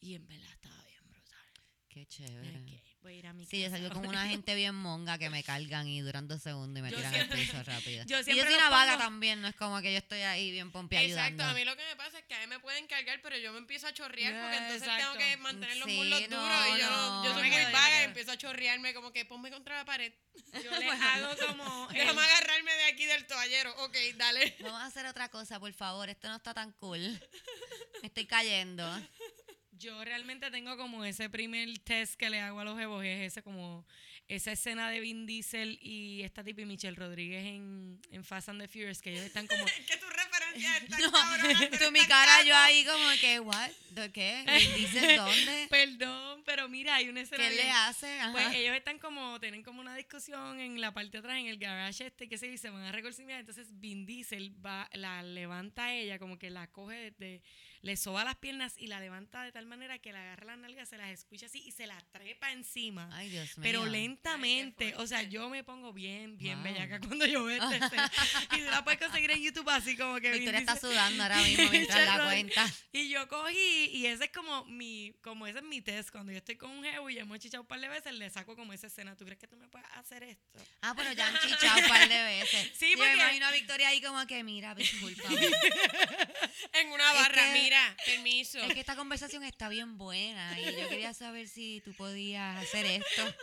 y en verdad estaba bien brutal Qué chévere. Voy a ir a mi Sí, yo salgo con una gente bien monga que me cargan y duran dos segundos y me Yo tiran siempre- al piso rápido. yo y yo soy una vaga pongo- también, no es como que yo estoy ahí bien pompia Exacto, ayudando. a mí lo que me pasa es que a mí me pueden cargar, pero yo me empiezo a chorrear porque entonces Exacto. tengo que mantener los Sí, muslos no, duros y yo, no. yo soy muy me vaga y empiezo a chorrearme como que ponme contra la pared. Yo [laughs] le hago como... [laughs] el- Déjame agarrarme de aquí del toallero. Ok, dale. Vamos a hacer otra cosa, por favor. Esto no está tan cool. Me estoy cayendo. Yo realmente tengo como ese primer test que le hago a los jevos, es ese como esa escena de Vin Diesel y esta tipa y Michelle Rodríguez en, en Fast and the Furious, que ellos están como... [laughs] Es que tus referencias están [laughs] No, tú mi cara, yo ahí como que, ¿what? ¿De qué? ¿Me dices dónde? [laughs] Perdón, pero mira, hay una escena... ¿Qué le hace? Ajá. Pues ellos están como, tienen como una discusión en la parte de atrás, en el garage este, que se dice, van a reconciliar. Entonces Vin Diesel va, la levanta a ella, como que la coge de, le soba las piernas y la levanta de tal manera que le agarra las nalgas, se las escucha así y se la trepa encima. Ay, Dios mío. pero lentamente, Ay, o sea, yo me pongo bien, bien Wow. bellaca cuando yo veo [laughs] esta escena. Y tú la puedes conseguir en YouTube así como que Victoria está sudando ahora mismo [laughs] mientras la cuenta. y yo cogí, y ese es como mi, como ese es mi test. Cuando yo estoy con un jevo y hemos chichado un par de veces, le saco como esa escena. ¿Tú crees que tú me puedes hacer esto? Ah, pero ya han [laughs] chichado un par de veces. Sí, Yo porque- me imagino a Victoria ahí como que, mira, discúlpame. En una Es barra, que- mira, permiso. Es que esta conversación está bien buena y yo quería saber si tú podías hacer esto.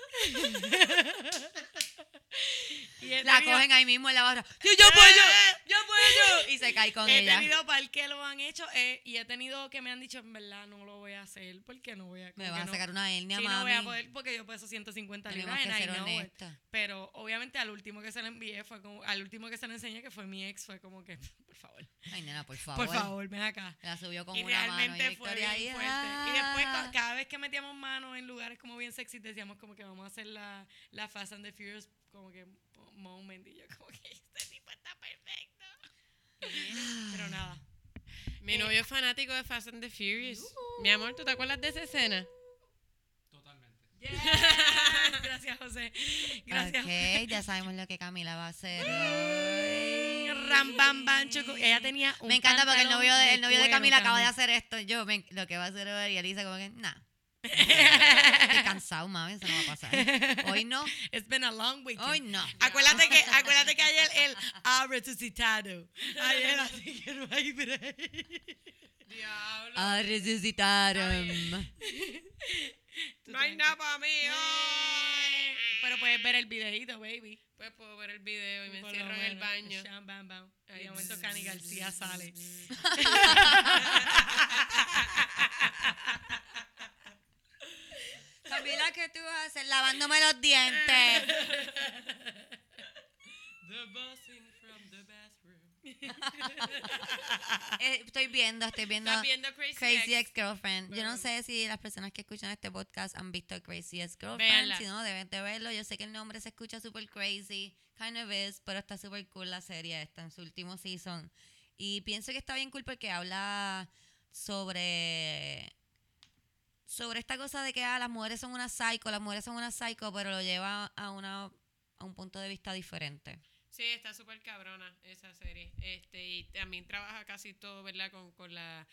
[laughs] [laughs] Y he La tenido- cogen ahí mismo en la barra. ¡Yo, yo puedo! ¡Yo puedo! Y se cae con He ella. tenido par que lo han hecho eh, y he tenido que me han dicho, en verdad, no lo voy a hacer porque no voy a... Me que a no- sacar una hernia, Sí, mami. no voy a poder porque yo peso 150 Tenemos libras que it. honestas. Pero obviamente al último que se le envié fue como, al último que se le enseñé que fue mi ex, fue como que, [laughs] por favor, Ay, nena, por favor. por favor, ven acá. La subió con y una mano. realmente y fue bien ahí, fuerte. Y después ah. ca- cada vez que metíamos manos en lugares como bien sexy decíamos como que vamos a hacer la, la Fast and the Furious como que moment y yo como que este tipo está perfecto. Pero nada. Mi novio es fanático de Fast and the Furious. Mi amor, ¿tú te acuerdas de esa escena? Totalmente. Yes. [laughs] Gracias, José. Gracias. Ok, ya sabemos lo que Camila va a hacer. Ram, bam, bam, choco. Ella tenía un Me encanta porque el novio de, el novio de Camila acaba de hacer esto. Yo, me- lo que va a hacer hoy, y él dice como que, nah. Estoy [laughs] cansado, mami, eso no va a pasar. Hoy no, It's been a long weekend. hoy no. Acuérdate que, [laughs] acuérdate que ayer el ha resucitado. Ayer así que no hay break. Diablo. A resucitaron. no hay nada para mí. ay. Pero puedes ver el videito, baby. Pues puedo ver el video y me Por encierro en el baño. Sham, bam, bam. Y Ay, de momento Cani García sale. [laughs] Camila, ¿qué tú vas a hacer? Lavándome los dientes. The buzzing from the bathroom. [laughs] Eh, estoy viendo, estoy viendo ¿Estás viendo Crazy, Crazy Ex? Ex-Girlfriend. Yo no sé si las personas que escuchan este podcast han visto Crazy Ex-Girlfriend. Véanla. Si no, deben de verlo. Yo sé que el nombre se escucha súper crazy. Kind of is, pero está súper cool la serie esta en su último season. Y pienso que está bien cool porque habla sobre sobre esta cosa de que ah, las mujeres son una psycho, las mujeres son una psycho, pero lo lleva a una a un punto de vista diferente. Sí, está súper cabrona esa serie. Este, y también trabaja casi todo, ¿verdad? Con, con, la,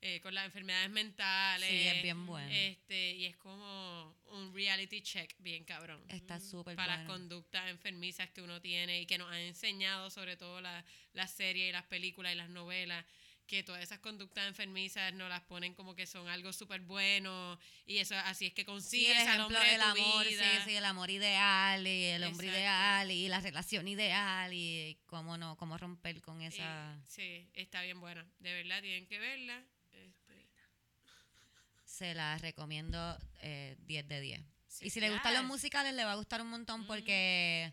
eh, con las enfermedades mentales. Sí, es bien bueno. Este, y es como un reality check bien cabrón. Está súper Para las conductas enfermizas que uno tiene y que nos han enseñado, sobre todo la- las series y las películas y las novelas, que todas esas conductas enfermizas nos las ponen como que son algo súper bueno y eso así es que Sí, consigues el al ejemplo, de el tu amor, vida. sí, sí, el amor ideal y el hombre Exacto. ideal y la relación ideal y cómo no, cómo romper con Y, esa... sí, está bien buena. De verdad, tienen que verla. Este, Se la recomiendo eh, 10 de 10. y si le gustan los musicales, le va a gustar un montón porque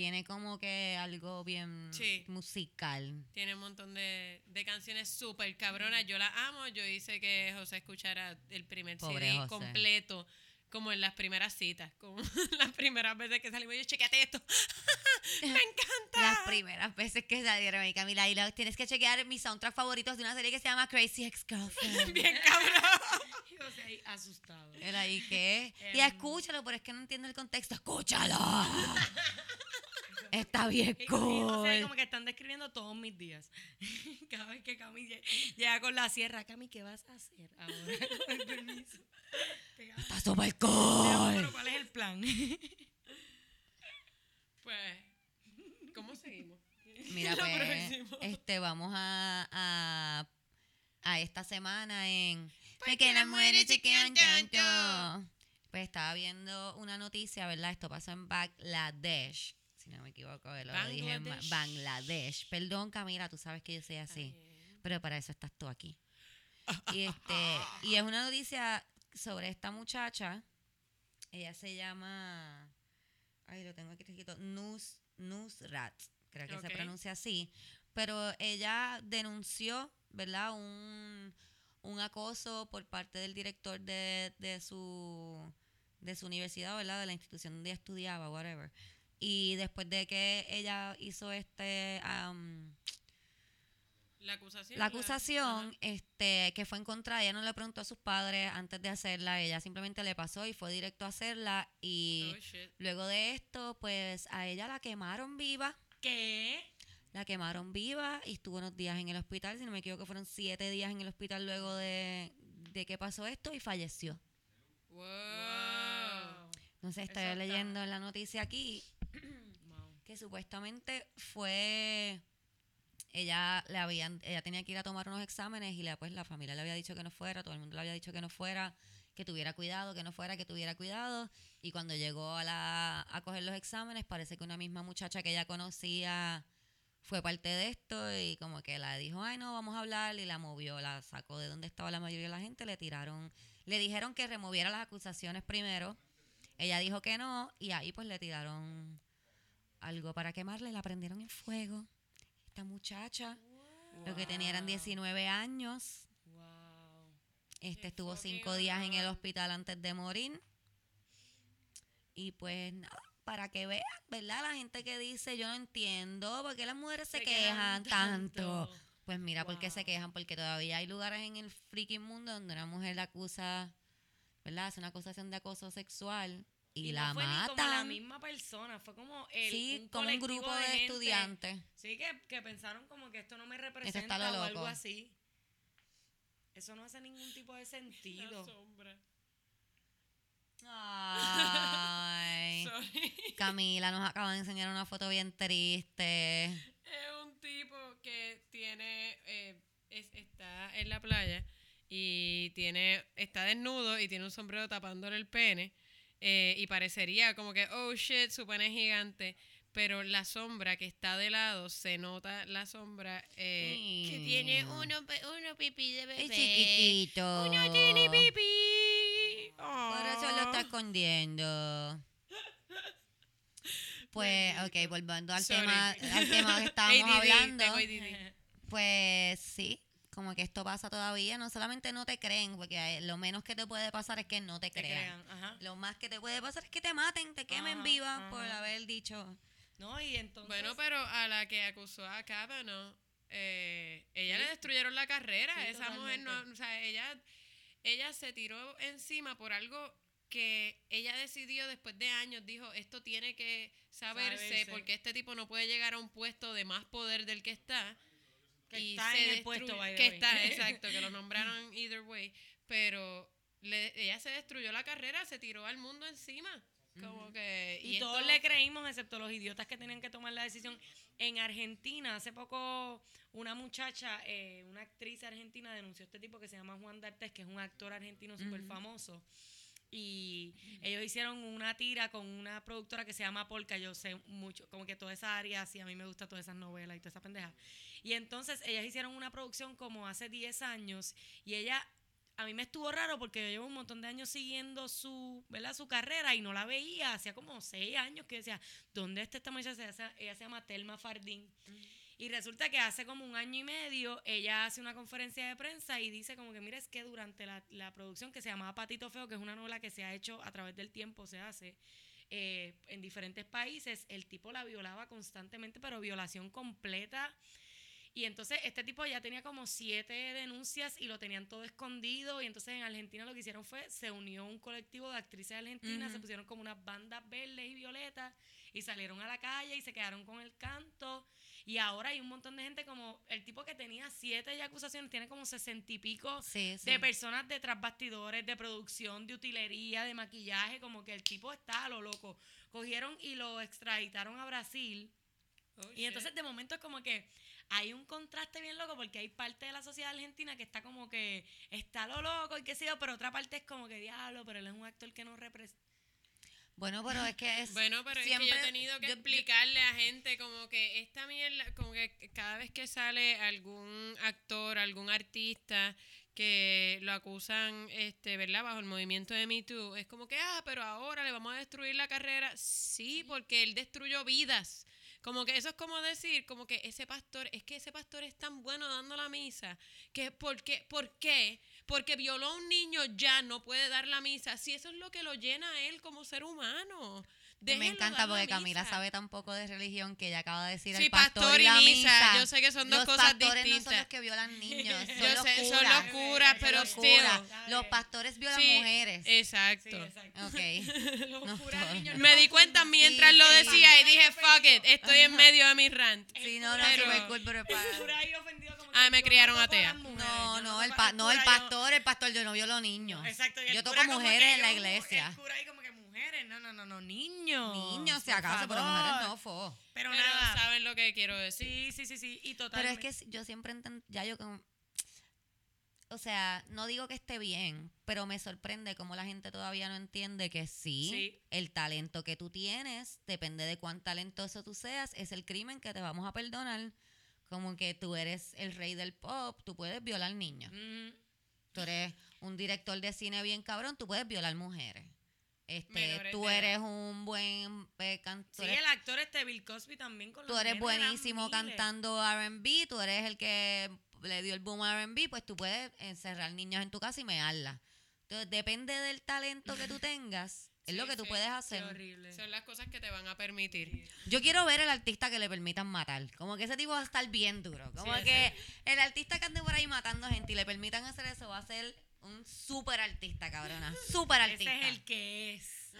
tiene como que algo bien Sí. musical. Tiene un montón de, de canciones súper cabronas. Yo las amo. Yo hice que José escuchara el primer Pobre CD José. completo, como en las primeras citas, como [laughs] las primeras veces que salimos. Yo, chequeate esto. [laughs] Me encanta. Las primeras veces que salieron y Camila, y lo- tienes que chequear mis soundtrack favoritos de una serie que se llama Crazy Ex-Girlfriend. [laughs] Bien cabrón. Y José ahí asustado. Él ahí, ¿qué? Y Em. escúchalo, pero es que no entiendo el contexto. ¡Escúchalo! Está bien Y- y José ahí cool. como que están describiendo todos mis días. [laughs] Cada vez que Cami lle- llega con la sierra, Cami, ¿qué vas a hacer ahora? [laughs] Con el permiso. ¡Está súper amor, pero cool! ¿cuál es el plan? [laughs] Pues, ¿cómo seguimos? Mira, Lo pues, próximo. este, vamos a, a, a esta semana en... Porque las mujeres chequean. Pues estaba viendo una noticia, ¿verdad? Esto pasó en Bangladesh. Si no me equivoco, lo dije en Bangladesh. Perdón, Camila, tú sabes que yo soy así. Pero para eso estás tú aquí. [laughs] Y, este, y es una noticia sobre esta muchacha. Ella se llama. Ay, lo tengo aquí escrito. Nus, Nusrat. Creo que se pronuncia así. Pero ella denunció, ¿verdad? Un, un acoso por parte del director de, de su de su universidad, ¿verdad? De la institución donde ella estudiaba, whatever. Y después de que ella hizo este am, La acusación. la acusación, este, que fue en contra, ella no le preguntó a sus padres antes de hacerla, ella simplemente le pasó y fue directo a hacerla y Oh, luego de esto, pues a ella la quemaron viva, ¿Qué? la quemaron viva y estuvo unos días en el hospital, si no me equivoco fueron siete días en el hospital luego de, de que pasó esto y falleció. Wow. Eso estoy está- leyendo en la noticia aquí. Que supuestamente fue ella le habían ella tenía que ir a tomar unos exámenes y la pues la familia le había dicho que no fuera todo el mundo le había dicho que no fuera que tuviera cuidado que no fuera que tuviera cuidado. Y cuando llegó a la a coger los exámenes parece que una misma muchacha que ella conocía fue parte de esto y como que la dijo ay no vamos a hablar y la movió la sacó de donde estaba la mayoría de la gente le tiraron le dijeron que removiera las acusaciones primero. Ella dijo que no y ahí pues le tiraron algo para quemarle, la prendieron en fuego. Esta muchacha, lo que tenía eran 19 años, Wow. este Qué estuvo cinco días en el hospital antes de morir. Y pues nada, para que vean, ¿verdad? La gente que dice, yo no entiendo, ¿por qué las mujeres se, Se quejan quejan tanto? tanto. Pues mira, ¿por qué se Wow. quejan? Porque todavía hay lugares en el freaking mundo donde una mujer la acusa, ¿verdad? Hace una acusación de acoso sexual y, la no fue matan. ni como la misma persona, fue como el, sí, un como un grupo de, gente, estudiantes. Sí, que, que pensaron como que esto no me está representa lo o algo así. Eso no hace ningún tipo de La sentido. sombra. Ay. [laughs] Sorry. Camila nos acaba de enseñar una foto bien triste. Es un tipo que tiene, eh, es- está en la playa y tiene, está desnudo y tiene un sombrero tapándole el pene eh, y parecería como que, oh shit, su pene es gigante, pero la sombra que está de lado, se nota la sombra eh, que tiene Mm. uno, pe- uno pipí de bebé. Es chiquitito. Uno tiene pipí. Por eso lo está escondiendo. Pues, ok, volviendo al Sorry. tema, al tema que [laughs] estábamos ADD, hablando. tengo ADD. Pues sí, como que esto pasa todavía. No solamente no te creen, porque eh, lo menos que te puede pasar es que no te Te crean. crean, ajá. Lo más que te puede pasar es que te maten, te quemen Ajá, viva por haber dicho. No, y entonces. Bueno, pero a la que acusó a Kavanaugh, eh, ella le destruyeron la carrera. Sí, Esa mujer no, o sea, ella, ella se tiró encima por algo que ella decidió después de años, dijo, esto tiene que saberse, Saberse. porque este tipo no puede llegar a un puesto de más poder del que está. Que y está se en el puesto, by the Que way. está, [laughs] exacto, que lo nombraron either way. Pero le- ella se destruyó la carrera, se tiró al mundo encima. Como que... Y, todos le creímos, excepto los idiotas que tenían que tomar la decisión. En Argentina, hace poco, una muchacha, eh, una actriz argentina, denunció a este tipo que se llama Juan D'Artes, que es un actor argentino súper famoso. Y ellos hicieron una tira con una productora que se llama Polka. Yo sé mucho, como que toda esa área, sí, a mí me gustan todas esas novelas y toda esa pendeja. Y entonces ellas hicieron una producción como hace 10 años y ella a mí me estuvo raro porque yo llevo un montón de años siguiendo su, ¿verdad? su carrera y no la veía. Hacía como seis años que decía, ¿dónde está esta muchacha? Ella se, ella se llama Telma Fardín. Y resulta que hace como un año y medio ella hace una conferencia de prensa y dice como que, mira, es que durante la, la producción que se llamaba Patito Feo, que es una novela que se ha hecho a través del tiempo, se hace eh, en diferentes países, el tipo la violaba constantemente, pero violación completa. Y entonces este tipo ya tenía como siete denuncias y lo tenían todo escondido. Y entonces en Argentina lo que hicieron fue, se unió un colectivo de actrices argentinas, se pusieron como unas bandas verdes y violetas y salieron a la calle y se quedaron con el canto. Y ahora hay un montón de gente como el tipo que tenía siete ya acusaciones, tiene como sesenta y pico Sí, sí. de personas detrás bastidores, de producción, de utilería, de maquillaje, como que el tipo está a lo loco. Cogieron y lo extraditaron a Brasil. Oh, Y entonces de momento es como que hay un contraste bien loco porque hay parte de la sociedad argentina que está como que está lo loco y qué sé yo, pero otra parte es como que diablo, pero él es un actor que no representa. Bueno, pero es que [laughs] es. Bueno, pero es que siempre- yo he tenido que yo- explicarle a gente como que esta mierda, como que cada vez que sale algún actor, algún artista que lo acusan, este, ¿verdad? Bajo el movimiento de Me Too, es como que, ah, pero ahora le vamos a destruir la carrera. Sí, porque él destruyó vidas. Como que eso es como decir, como que ese pastor, es que ese pastor es tan bueno dando la misa, que ¿por qué? ¿Por qué? Porque violó a un niño ya no puede dar la misa. Si eso es lo que lo llena a él como ser humano. Me encanta porque Camila sabe tan poco de religión que ella acaba de decir Sí, el pastor, pastor y la misa, yo sé que son dos los cosas pastores no son distintas. los que violan niños, [laughs] son Yo los sé, son curas. los curas, pero Los curas. Los pastores violan Sí, mujeres. Exacto. Sí, exacto. Ok. [laughs] Los No, curas todo. niños no Me di cuenta mientras Sí, lo sí. decía y dije, fuck it, estoy en medio de mi rant. Sí, no, no, Pero- me culpo, pero Ah, me criaron atea. No, no, el, pa- no, el pastor, el pastor, yo no violo niños. Exacto. Yo toco mujeres en la iglesia. El cura ahí como que mujeres. No, no, no, no, niños. Niños, si acaso, pero mujeres no, fo. Pero, Pero nada. saben lo que quiero decir. Sí, sí, sí, sí. Y Pero totalmente. es que yo siempre entiendo, ya yo como, o sea, no digo que esté bien, pero me sorprende cómo la gente todavía no entiende que sí, Sí. el talento que tú tienes, depende de cuán talentoso tú seas, es el crimen que te vamos a perdonar. Como que tú eres el rey del pop, tú puedes violar niños. Mm, Tú eres un director de cine bien cabrón, tú puedes violar mujeres. Este, Menores tú edad. eres un buen eh, can- tú Sí, el actor este Bill Cosby también con tú los eres buenísimo cantando R&B, tú eres el que le dio el boom a R&B, pues tú puedes encerrar niños en tu casa y mearlas. Entonces, depende del talento que tú [laughs] tengas, es Sí, lo que tú sí, puedes Qué hacer. horrible. Son las cosas que te van a permitir. Yo quiero ver el artista que le permitan matar. Como que ese tipo va a estar bien duro. Como Sí, que el artista que ande por ahí matando gente y le permitan hacer eso va a ser un super artista, cabrona. Super artista. Ese es el que es.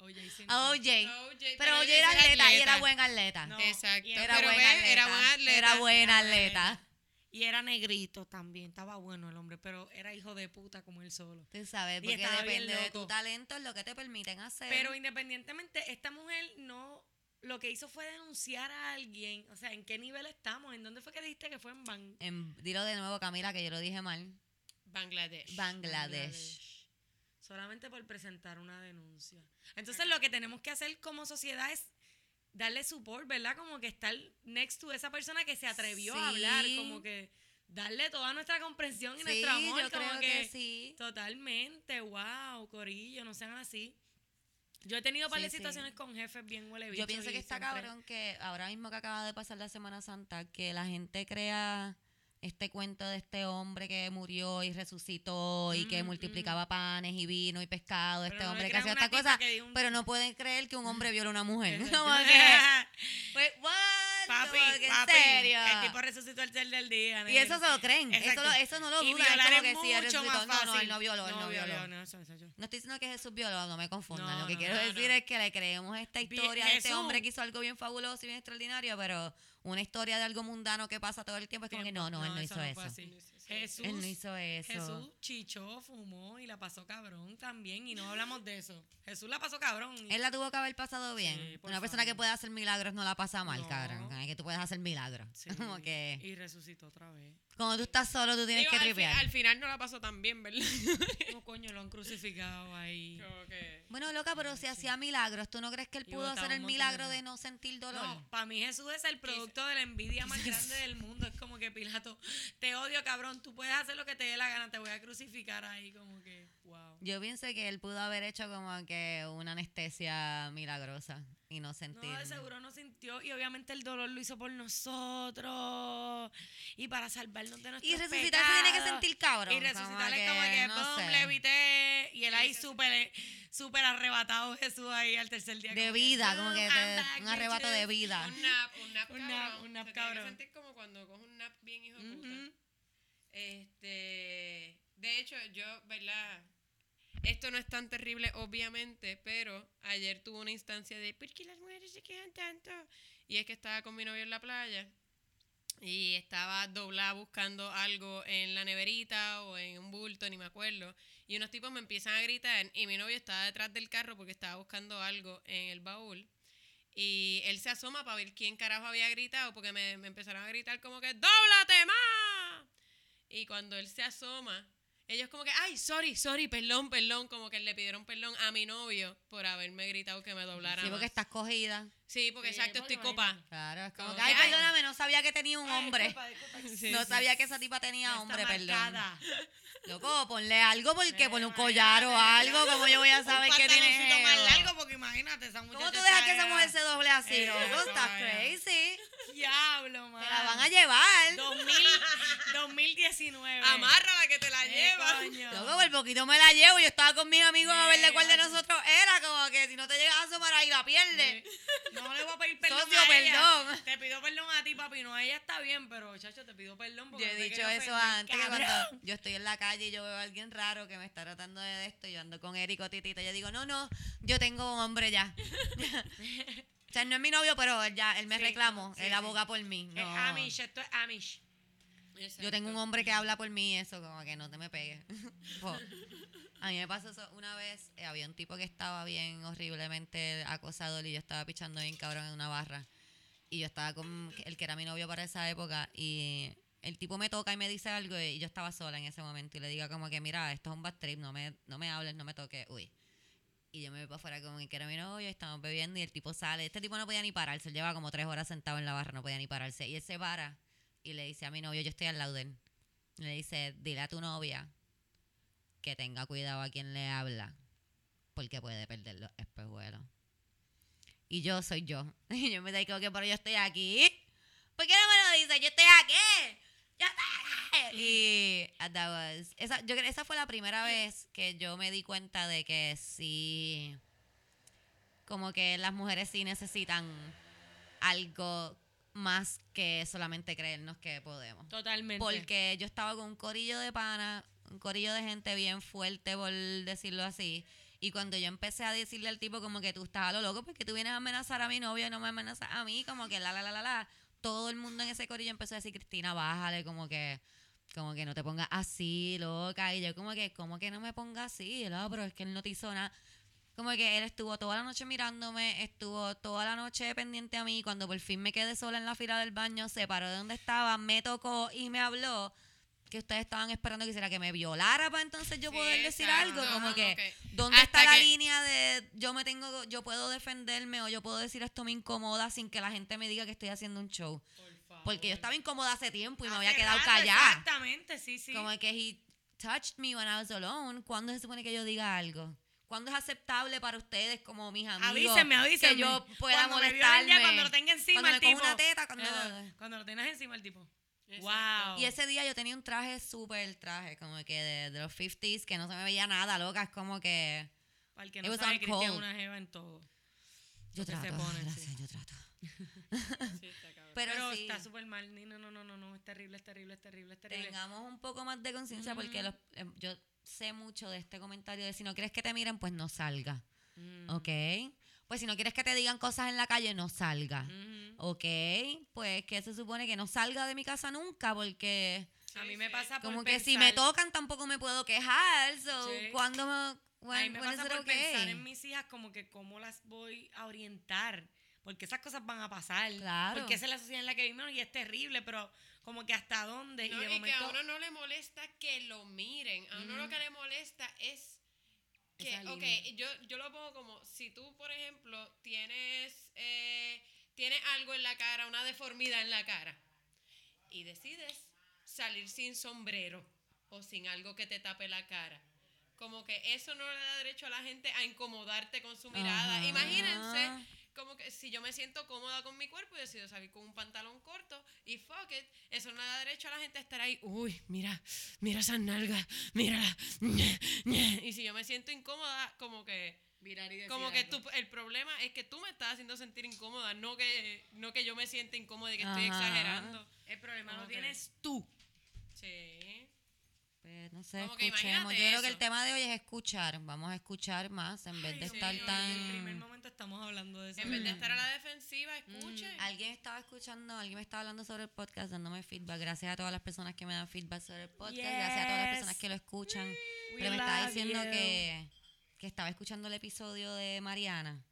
Oye, sí, A OJ. OJ, Pero OJ era atleta y era buen atleta. No, Exacto. Era Pero buen ve, atleta. era buen atleta. Era buen atleta. Y era negrito también. Estaba bueno el hombre, pero era hijo de puta como él solo. Tú sabes, Y porque depende de tu talento, es lo que te permiten hacer. Pero independientemente, esta mujer no. Lo que hizo fue denunciar a alguien. O sea, ¿en qué nivel estamos? ¿En dónde fue que dijiste que fue en Ban En- dilo de nuevo, Camila, que yo lo dije mal. Bangladesh. Bangladesh. Solamente por presentar una denuncia. Entonces, lo que tenemos que hacer como sociedad es darle support, ¿verdad? Como que estar next to esa persona que se atrevió a hablar, como que darle toda nuestra comprensión y Sí, nuestro amor. yo como creo que, sí. Totalmente, wow, Corillo, no sean así. Yo he tenido Sí, varias sí. situaciones con jefes bien huele Yo pienso que está siempre- cabrón que ahora mismo que acaba de pasar la Semana Santa, que la gente crea este cuento de este hombre que murió y resucitó y que Mm, multiplicaba panes y vino y pescado, Pero este no hombre que hacía esta cosa, un- pero no pueden creer que un hombre viola a una mujer. [laughs] [laughs] Pues, what? Papi, en serio. el tipo resucitó el ser del día. Y eso se lo creen, eso, lo- eso no lo dudan, es que sí, resucitó. más No, no, él fácil. no violó, él no, violó. violó, no, eso, eso, eso. No estoy diciendo que Jesús violó, no me confundan. Lo que quiero decir es que le creemos esta Bien, historia de este Jesús. hombre que hizo algo bien fabuloso y bien extraordinario, pero una historia de algo mundano que pasa todo el tiempo es como que no, no, él no hizo eso. así. Jesús, Él no hizo eso. Jesús chichó, fumó y la pasó cabrón también. Y no hablamos de eso. Jesús la pasó cabrón. y- Él la tuvo que haber pasado bien. Sí, Una persona que puede hacer milagros no la pasa mal, No. cabrón. Que tú puedes hacer milagros. Sí, [laughs] Como que Y resucitó otra vez. Cuando tú estás solo, tú tienes Digo, que al, fi- al final no la pasó tan bien, ¿verdad? [laughs] No, coño, lo han crucificado ahí. Como que- Bueno, loca, pero si hacía milagros, ¿tú no crees que él Y pudo botaba hacer el un montón de milagro gente. de no sentir dolor? No, para mí Jesús es el producto de la envidia más [laughs] grande del mundo. Es como que Pilato, te odio, cabrón. Tú puedes hacer lo que te dé la gana. Te voy a crucificar ahí. Como que, wow. Yo pienso que él pudo haber hecho como que una anestesia milagrosa y no sentir. No, de seguro no sintió. Y obviamente el dolor lo hizo por nosotros. Y para salvarnos de nuestros Y resucitar se tiene que sentir cabrón. Y resucitar es como que, no pum, levité. Y él ahí súper súper arrebatado Jesús ahí al tercer día. De como que, vida, como que "Boom, te- I'm back, un arrebato de bitches". vida. Un nap, un nap Un cabrón. nap, un nap Se tiene que cabrón. sentir como cuando coges un nap bien hijo de puta. Este, de hecho, yo, ¿verdad? Esto no es tan terrible, obviamente, pero ayer tuve una instancia de ¿por qué las mujeres se quedan tanto? Y es que estaba con mi novio en la playa y estaba doblada buscando algo en la neverita o en un bulto, ni me acuerdo. Y unos tipos me empiezan a gritar y mi novio estaba detrás del carro porque estaba buscando algo en el baúl. Y él se asoma para ver quién carajo había gritado porque me, me empezaron a gritar como que ¡Dóblate más! Y cuando él se asoma, ellos como que, ay, sorry, sorry, perdón, perdón, como que le pidieron perdón a mi novio por haberme gritado que me doblara Sí, porque más. estás cogida. Sí, porque Sí, exacto, estoy copa. Claro, es como Como que, que, ay, perdóname, no sabía que tenía un hombre. Sí, no sí. sabía que esa tipa tenía Ya está hombre, perdón. Loco, ponle algo porque ponle un Eh, collar o algo, [laughs] como yo voy a saber un que tiene. pantaloncito más largo porque imagínate esa muchacha. ¿Cómo tú dejas que esa mujer se doble así, Eh, loco? Estás crazy. Diablo, man. Te la van a llevar. 2000, 2019. Amárrala que te la Eh, lleva. Loco, por poquito me la llevo. Yo estaba con mis amigos a ver de cuál de nosotros era. Como que si no te llegas a asomar ahí, la pierdes. No le voy a pedir perdón Socio, a ella. perdón. Te pido perdón a ti, papi. No, ella está bien, pero, chacho, te pido perdón porque Yo he dicho eso antes, que cuando yo estoy en la calle y yo veo a alguien raro que me está tratando de esto, y yo ando con Eric o Titita, yo digo, no, no, yo tengo un hombre ya. [laughs] o sea, no es mi novio, pero él ya, él me Sí, reclamó, sí, él sí. aboga por mí. Es No. Amish, esto es Amish. Yo tengo un hombre que habla por mí, eso, como que no te me pegues. [laughs] A mí me pasó eso una vez, eh, había un tipo que estaba bien horriblemente acosador y yo estaba pichando bien cabrón en una barra. Y yo estaba con el que era mi novio para esa época y el tipo me toca y me dice algo y yo estaba sola en ese momento y le digo como que mira, esto es un bad trip, no me, no me hables, no me toques, uy. Y yo me voy para afuera como que era mi novio, estamos bebiendo y el tipo sale. Este tipo no podía ni pararse, él lleva como tres horas sentado en la barra, no podía ni pararse. Y él se para y le dice a mi novio, yo estoy al lado de él. Le dice, dile a tu novia que tenga cuidado a quien le habla, porque puede perder los espejuelos. Y yo soy yo. [laughs] Y yo me digo que pero yo estoy aquí. ¿Por qué no me lo dice? Yo estoy aquí. Y uh, that was- esa, yo esa fue la primera vez que yo me di cuenta de que sí, como que las mujeres sí necesitan algo más que solamente creernos que podemos. Totalmente. Porque yo estaba con un corillo de pana, un corillo de gente bien fuerte, por decirlo así. Y cuando yo empecé a decirle al tipo como que tú estás a lo loco porque tú vienes a amenazar a mi novio y no me amenazas a mí, como que la, la, la, la, la. Todo el mundo en ese corillo empezó a decir, Cristina, bájale, como que, como que no te pongas así, loca. Y yo como que, ¿cómo que no me ponga así? No, pero es que él no te hizo. Como que él estuvo toda la noche mirándome, estuvo toda la noche pendiente a mí. Cuando por fin me quedé sola en la fila del baño, se paró de donde estaba, me tocó y me habló que ustedes estaban esperando que hiciera que me violara para entonces yo Sí, poder decir algo. Como que. ¿dónde Hasta está la que- línea de yo me tengo, yo puedo defenderme o yo puedo decir esto me incomoda sin que la gente me diga que estoy haciendo un show? Porque yo estaba incómoda hace tiempo y me había quedado rato, callada. Exactamente, sí, sí. Como que he touched me when I was alone. ¿Cuándo se supone que yo diga algo? ¿Cuándo es aceptable para ustedes como mis amigos? Avísenme, avísenme. Que yo pueda Cuando me molestarme. ya, cuando lo tenga encima Cuando el me tipo. una teta, cuando... Eh, cuando lo tengas encima el tipo. Exacto. Wow. Y ese día yo tenía un traje súper traje, como que de, de los 50s, que no se me veía nada, loca. Es como que... Para el que no sabe, Cristian una jeva en todo. Yo que se trato, pone, gracias, sí. yo trato. [laughs] Sí, está cabrón. Pero, Pero, sí, está súper mal. ni- No, no, no, no, no. Es terrible, es terrible, es terrible, es terrible. tengamos un poco más de conciencia porque los- eh, yo sé mucho de este comentario de si no quieres que te miren, pues no salga. Mm. ¿Ok? Pues si no quieres que te digan cosas en la calle, no salga. ¿Ok? Pues que se supone que no salga de mi casa nunca porque A mí me pasa por como que si me tocan tampoco me puedo quejar. So, Sí. ¿cuándo me, A when- mí me pasa por okay? pensar en mis hijas como que cómo las voy a orientar. Porque esas cosas van a pasar. Claro. Porque esa es la sociedad en la que vivimos y es terrible, pero como que hasta dónde. No, y de y que momento. a uno no le molesta que lo miren. A uno lo que le molesta es que, Esa ok, línea. yo, yo lo pongo como, si tú, por ejemplo, tienes, eh, tienes algo en la cara, una deformidad en la cara, y decides salir sin sombrero o sin algo que te tape la cara. Como que eso no le da derecho a la gente a incomodarte con su mirada. Ajá. Imagínense como que si yo me siento cómoda con mi cuerpo y decido salir con un pantalón corto y fuck it, eso no da derecho a la gente a estar ahí, uy, mira, mira esas nalgas, mírala. ñe, ñe". Y si yo me siento incómoda, como que Virar y decir como que tú, el problema es que tú me estás haciendo sentir incómoda, no que no que yo me sienta incómoda y que estoy exagerando. El problema lo tienes tú. Sí. Pues no sé, Como que escuchemos. Yo creo que el tema de hoy es escuchar. Vamos a escuchar más en vez de sí, estar tan... Desde el primer momento estamos hablando de eso. En vez de estar a la defensiva, escuche. Alguien estaba escuchando, alguien me estaba hablando sobre el podcast, dándome feedback. Gracias a todas las personas que me dan feedback sobre el podcast. Gracias a todas las personas que lo escuchan. We Pero me estaba diciendo you. que, que estaba escuchando el episodio de Mariana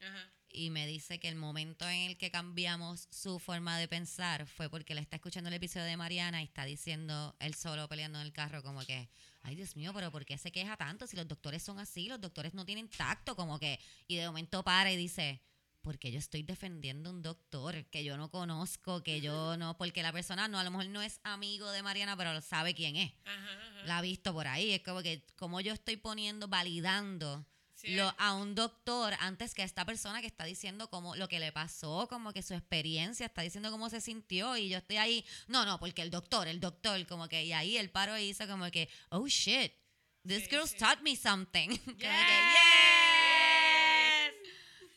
Ajá. Y me dice que el momento en el que cambiamos su forma de pensar fue porque le está escuchando el episodio de Mariana y está diciendo él solo peleando en el carro como que, ay Dios mío, pero ¿por qué se queja tanto si los doctores son así? Los doctores no tienen tacto, como que, y de momento para y dice, porque yo estoy defendiendo un doctor que yo no conozco, que yo no, porque la persona no, a lo mejor no es amigo de Mariana, pero sabe quién es. Ajá, ajá. La ha visto por ahí, es como que, como yo estoy poniendo, validando lo, a un doctor antes que a esta persona que está diciendo como lo que le pasó, como que su experiencia, está diciendo cómo se sintió y yo estoy ahí, no, no, porque el doctor, el doctor, como que, y ahí el paro hizo como que, oh shit, this Sí, girl's sí. taught me something. [laughs] Como que,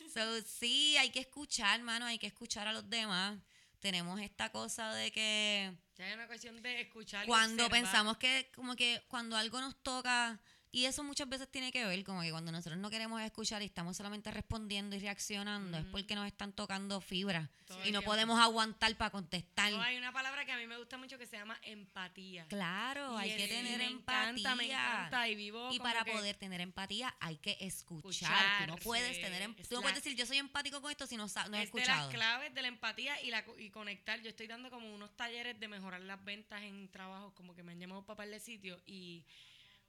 Yes. So, sí, hay que escuchar, mano, hay que escuchar a los demás. Tenemos esta cosa de que Ya hay una cuestión de escuchar. cuando pensamos que como que cuando algo nos toca y eso muchas veces tiene que ver como que cuando nosotros no queremos escuchar y estamos solamente respondiendo y reaccionando es porque nos están tocando fibras Todo y no tiempo. podemos aguantar para contestar. No, hay una palabra que a mí me gusta mucho que se llama empatía. Claro, hay que tener me empatía. encanta, me encanta y vivo Y para que- poder tener empatía hay que escuchar. Tú no puedes tener em- tú no puedes decir yo soy empático con esto si no, no he es de las claves de la empatía y, la, co- y conectar. Yo estoy dando como unos talleres de mejorar las ventas en trabajos, como que me han llamado para par de sitios y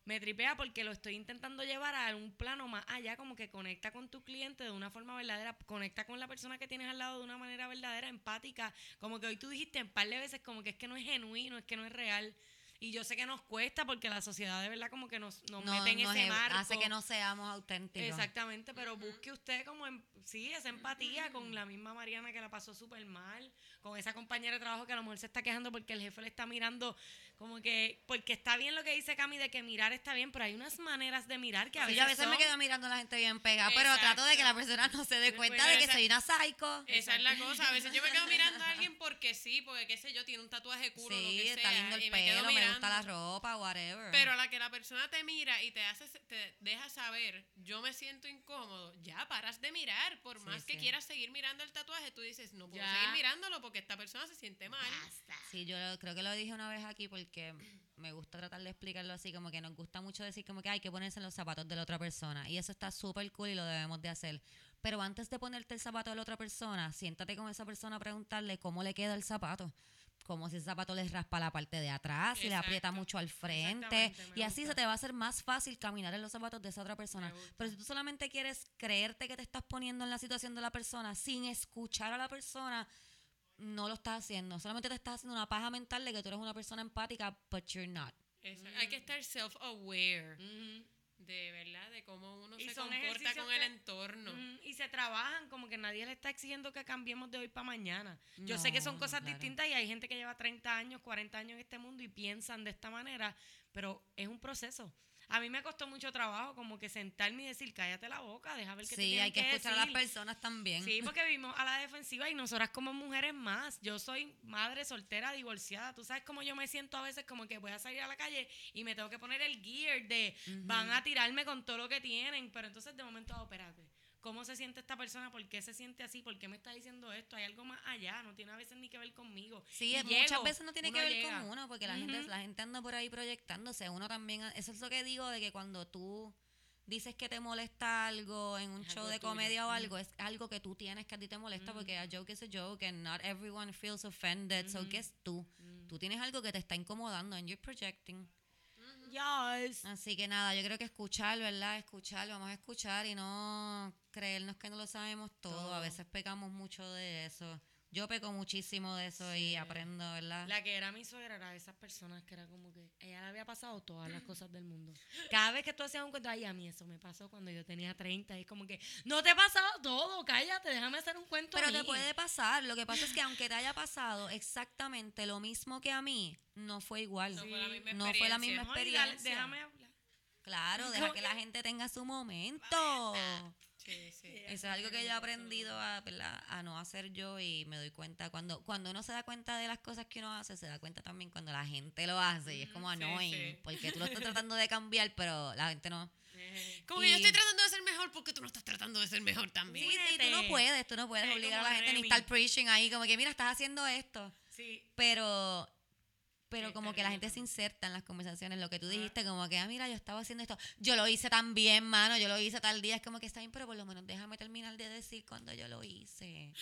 me tripea porque lo estoy intentando llevar a un plano más allá, como que conecta con tu cliente de una forma verdadera, conecta con la persona que tienes al lado de una manera verdadera, empática, como que hoy tú dijiste un par de veces como que es que no es genuino, es que no es real. Y yo sé que nos cuesta porque la sociedad de verdad como que nos, nos no, mete en ese es- marco. hace que no seamos auténticos. Exactamente, pero busque usted como, en- sí, esa empatía con la misma Mariana que la pasó súper mal, con esa compañera de trabajo que a lo mejor se está quejando porque el jefe le está mirando como que, porque está bien lo que dice Cami de que mirar está bien, pero hay unas maneras de mirar que a Sí, veces yo a veces me quedo mirando a la gente bien pegada, pero trato de que la persona no se dé cuenta de que esa- soy una psycho. Esa es la cosa. A veces yo me quedo mirando a alguien porque sí, porque qué sé yo, tiene un tatuaje culo, lo Sí, que está sea, lindo el y me quedo pelo, me gusta la ropa, whatever. Pero a la que la persona te mira y te hace te deja saber, yo me siento incómodo, ya paras de mirar. Por Sí, más que quieras seguir mirando el tatuaje, tú dices, no puedo Ya. seguir mirándolo porque esta persona se siente mal. Sí, yo lo- creo que lo dije una vez aquí porque me gusta tratar de explicarlo así, como que nos gusta mucho decir como que hay que ponerse en los zapatos de la otra persona. Y eso está súper cool y lo debemos de hacer. Pero antes de ponerte el zapato de la otra persona, siéntate con esa persona a preguntarle cómo le queda el zapato. Como si el zapato les raspa la parte de atrás, si le aprieta mucho al frente. Y así se te va a hacer más fácil caminar en los zapatos de esa otra persona. Pero si tú solamente quieres creerte que te estás poniendo en la situación de la persona sin escuchar a la persona, no lo estás haciendo. Solamente te estás haciendo una paja mental de que tú eres una persona empática, but you're not. Hay que estar self-aware de verdad, de cómo uno Y se comporta con el entorno. Y se trabajan como que nadie le está exigiendo que cambiemos de hoy para mañana. Yo sé que son cosas claro. distintas y hay gente que lleva 30 años, 40 años en este mundo y piensan de esta manera, pero es un proceso. A mí me costó mucho trabajo como que sentarme y decir, cállate la boca, deja ver qué te Sí, tienen hay que escuchar a las decir". personas también. Sí, porque [laughs] vivimos a la defensiva y nosotras como mujeres más. Yo soy madre soltera, divorciada. Tú sabes cómo yo me siento a veces como que voy a salir a la calle y me tengo que poner el gear de van a tirarme con todo lo que tienen. Pero entonces de momento, oh, espérate. ¿Cómo se siente esta persona? ¿Por qué se siente así? ¿Por qué me está diciendo esto? Hay algo más allá. No tiene a veces ni que ver conmigo. Sí, Y muchas llego, veces no tiene que ver llega. con uno, porque la, gente, la gente anda por ahí proyectándose. Uno también, eso es lo que digo, de que cuando tú dices que te molesta algo en un Es show de tuyo. comedia o algo, es algo que tú tienes que a ti te molesta, porque a joke is a joke and not everyone feels offended. So, ¿qué es tú? Tú tienes algo que te está incomodando and you're projecting. Yes. Así que nada, yo creo que escuchar, ¿verdad? Escuchar, vamos a escuchar y no creernos que no lo sabemos todo. Todo. A veces pecamos mucho de eso. Yo peco muchísimo de eso y aprendo, ¿verdad? La que era mi suegra era de esas personas que era como que ella le había pasado todas las [gasps] cosas del mundo. Cada vez que tú hacías un cuento, ay, a mí eso me pasó cuando yo tenía 30. Y es como que, no te ha pasado todo, cállate, déjame hacer un cuento. a Pero te mí". puede pasar. Lo que pasa es que aunque te haya pasado exactamente lo mismo que a mí, no fue igual. No fue la misma No fue la misma experiencia. No, experiencia. déjame hablar. Claro, deja que- la gente tenga su momento. Sí, sí. Eso es algo que yo he aprendido a, a no hacer yo y me doy cuenta cuando cuando uno se da cuenta de las cosas que uno hace, se da cuenta también cuando la gente lo hace y es como annoying, sí. porque tú lo estás [laughs] tratando de cambiar, pero la gente no. Como que yo estoy tratando de ser mejor porque tú no estás tratando de ser mejor también. Sí, y tú no puedes, tú no puedes Es obligar a la gente ni estar preaching ahí como que mira, estás haciendo esto, Sí, pero pero como que la gente se inserta en las conversaciones, lo que tú dijiste, como que, ah, mira, yo estaba haciendo esto, yo lo hice tan bien, mano, yo lo hice tal día, es como que está bien, pero por lo menos déjame terminar de decir cuando yo lo hice.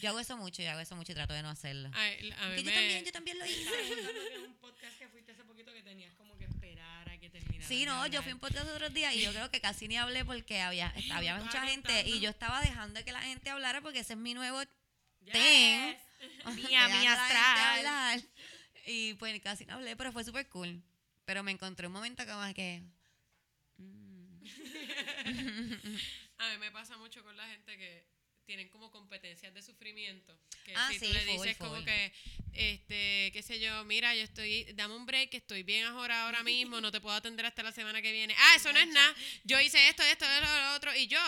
Yo hago eso mucho, yo hago eso mucho y trato de no hacerlo. Ay, a mí yo también, yo también lo hice. Que en un podcast que fuiste hace poquito que tenías como que esperar a que terminara. Sí, no, yo fui un podcast otros días y yo creo que casi ni hablé porque había, [laughs] había mucha gente y yo estaba dejando que la gente hablara porque ese es mi nuevo Yes. Ten. Mía, mía astral. Y pues casi no hablé, pero fue súper cool. Pero me encontré un momento como que... mm, [laughs] A mí me pasa mucho con la gente que tienen como competencias de sufrimiento. Que Ah, si sí, tú le dices como que, este, qué sé yo, mira, yo estoy, dame un break, estoy bien ahora, ahora [laughs] mismo, no te puedo atender hasta la semana que viene. Ah, eso no es nada. Yo hice esto, esto, esto, lo otro, y yo,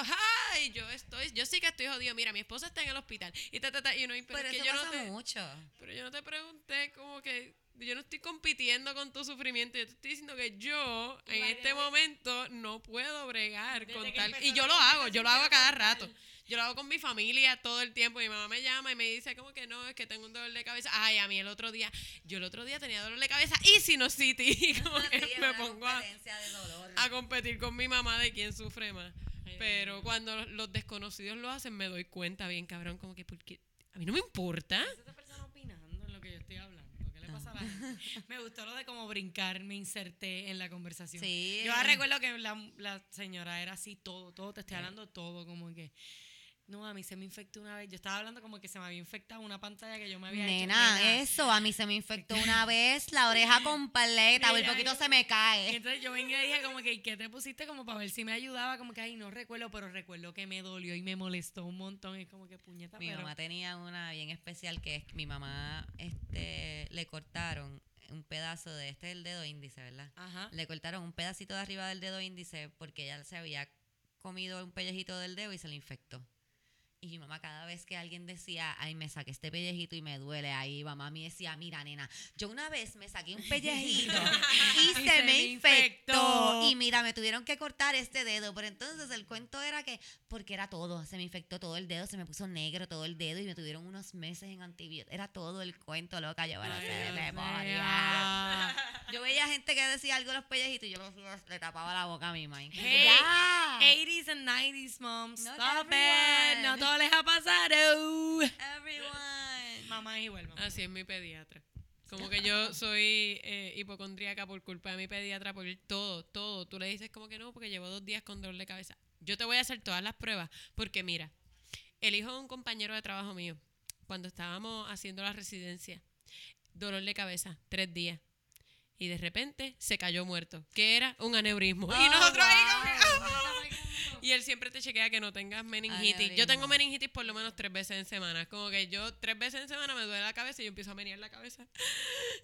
ay, yo estoy, yo sí que estoy jodido. Mira, mi esposa está en el hospital. Y ta, ta, ta, y uno, pero, pero es que eso yo pasa no te, mucho. pero yo no te pregunté como que yo no estoy compitiendo con tu sufrimiento, yo te estoy diciendo que yo en este momento no puedo bregar desde con tal y yo lo hago, yo lo hago a cada rato. Yo lo hago con mi familia todo el tiempo. Mi mamá me llama y me dice como que no, es que tengo un dolor de cabeza. Ay, a mí el otro día, yo el otro día tenía dolor de cabeza y sinusitis. [laughs] Y como que Sí, me pongo a, competir con mi mamá de quién sufre más. Ay, Pero cuando los desconocidos lo hacen, me doy cuenta bien, cabrón, como que porque a mí no me importa. ¿Es esa persona opinando en lo que yo estoy hablando? ¿Qué le pasa a la gente? [laughs] Me gustó lo de como brincar, me inserté en la conversación. Sí. Yo ahora recuerdo que la, la señora era así todo, todo, te estoy hablando todo, como que. No, a mí se me infectó una vez. Yo estaba hablando como que se me había infectado una pantalla que yo me había hecho. Nena, eso, a mí se me infectó una [laughs] vez la oreja con paleta, o el poquito yo- se me cae. entonces yo venía y dije como que, ¿y ¿qué te pusiste? Como para ver si me ayudaba, como que, ay, no recuerdo, pero recuerdo que me dolió y me molestó un montón. Y como que puñeta, Mi pero... mamá tenía una bien especial que es que mi mamá este, le cortaron un pedazo de este es el dedo índice, ¿verdad? Ajá. Le cortaron un pedacito de arriba del dedo índice porque ella se había comido un pellejito del dedo y se le infectó. Y mi mamá cada vez que alguien decía, ay, me saqué este pellejito y me duele, ahí mamá me decía, mira, nena, yo una vez me saqué un pellejito [laughs] y se, Y se me me infectó. infectó. Y mira, me tuvieron que cortar este dedo. Pero entonces el cuento era que, porque era todo, se me infectó todo el dedo, se me puso negro todo el dedo y me tuvieron unos meses en antibióticos. Era todo el cuento, loca, yo, bueno, Ay, se Dios me mío. moría. Yo veía gente que decía algo de los pellejitos y yo los- le tapaba la boca a mi mamá. Hey, ¡Ya! 80s and 90s, mom. Not Stop it. No todo les ha pasado. Everyone. Mamá es igual, mamá. Así es mi pediatra. Como que yo soy eh, hipocondríaca por culpa de mi pediatra, por todo, todo. Tú le dices como que no, porque llevo dos días con dolor de cabeza. Yo te voy a hacer todas las pruebas, porque mira, el hijo de un compañero de trabajo mío, cuando estábamos haciendo la residencia, dolor de cabeza, tres días. Y de repente se cayó muerto, que era un aneurismo. y Oh, nosotros ahí como que. Y él siempre te chequea que no tengas meningitis. Yo tengo meningitis por lo menos tres veces en semana. Como que yo tres veces en semana me duele la cabeza y yo empiezo a menear la cabeza. [laughs]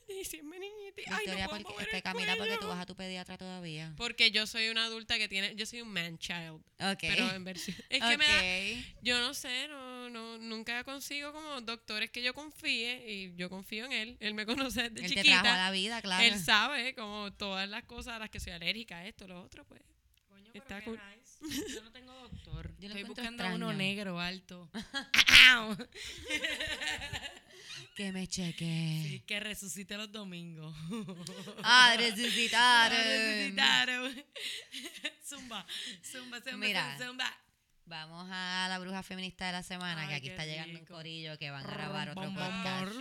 Y si es meningitis, ay, no puedo porque, mover este, el Camila, porque tú vas a tu pediatra todavía. Porque yo soy una adulta que tiene, yo soy un man child, Ok. pero en versión. Es que me da, yo no sé, no, no, nunca consigo como doctores que yo confíe y yo confío en él. Él me conoce desde Él te trajo a la vida, claro. Él sabe como todas las cosas a las que soy alérgica, esto, lo otro, pues. Coño, pero Está cool. nice. Yo no tengo doctor. Yo lo Estoy buscando a uno extraño. negro, alto. [laughs] [laughs] Que me cheque. Sí, que resucite los domingos. [laughs] Ah, resucitaron. Resucitaron. Zumba, zumba, zumba, Mira. zumba. Vamos a la bruja feminista de la semana, que aquí está llegando un corillo que van a grabar otro podcast.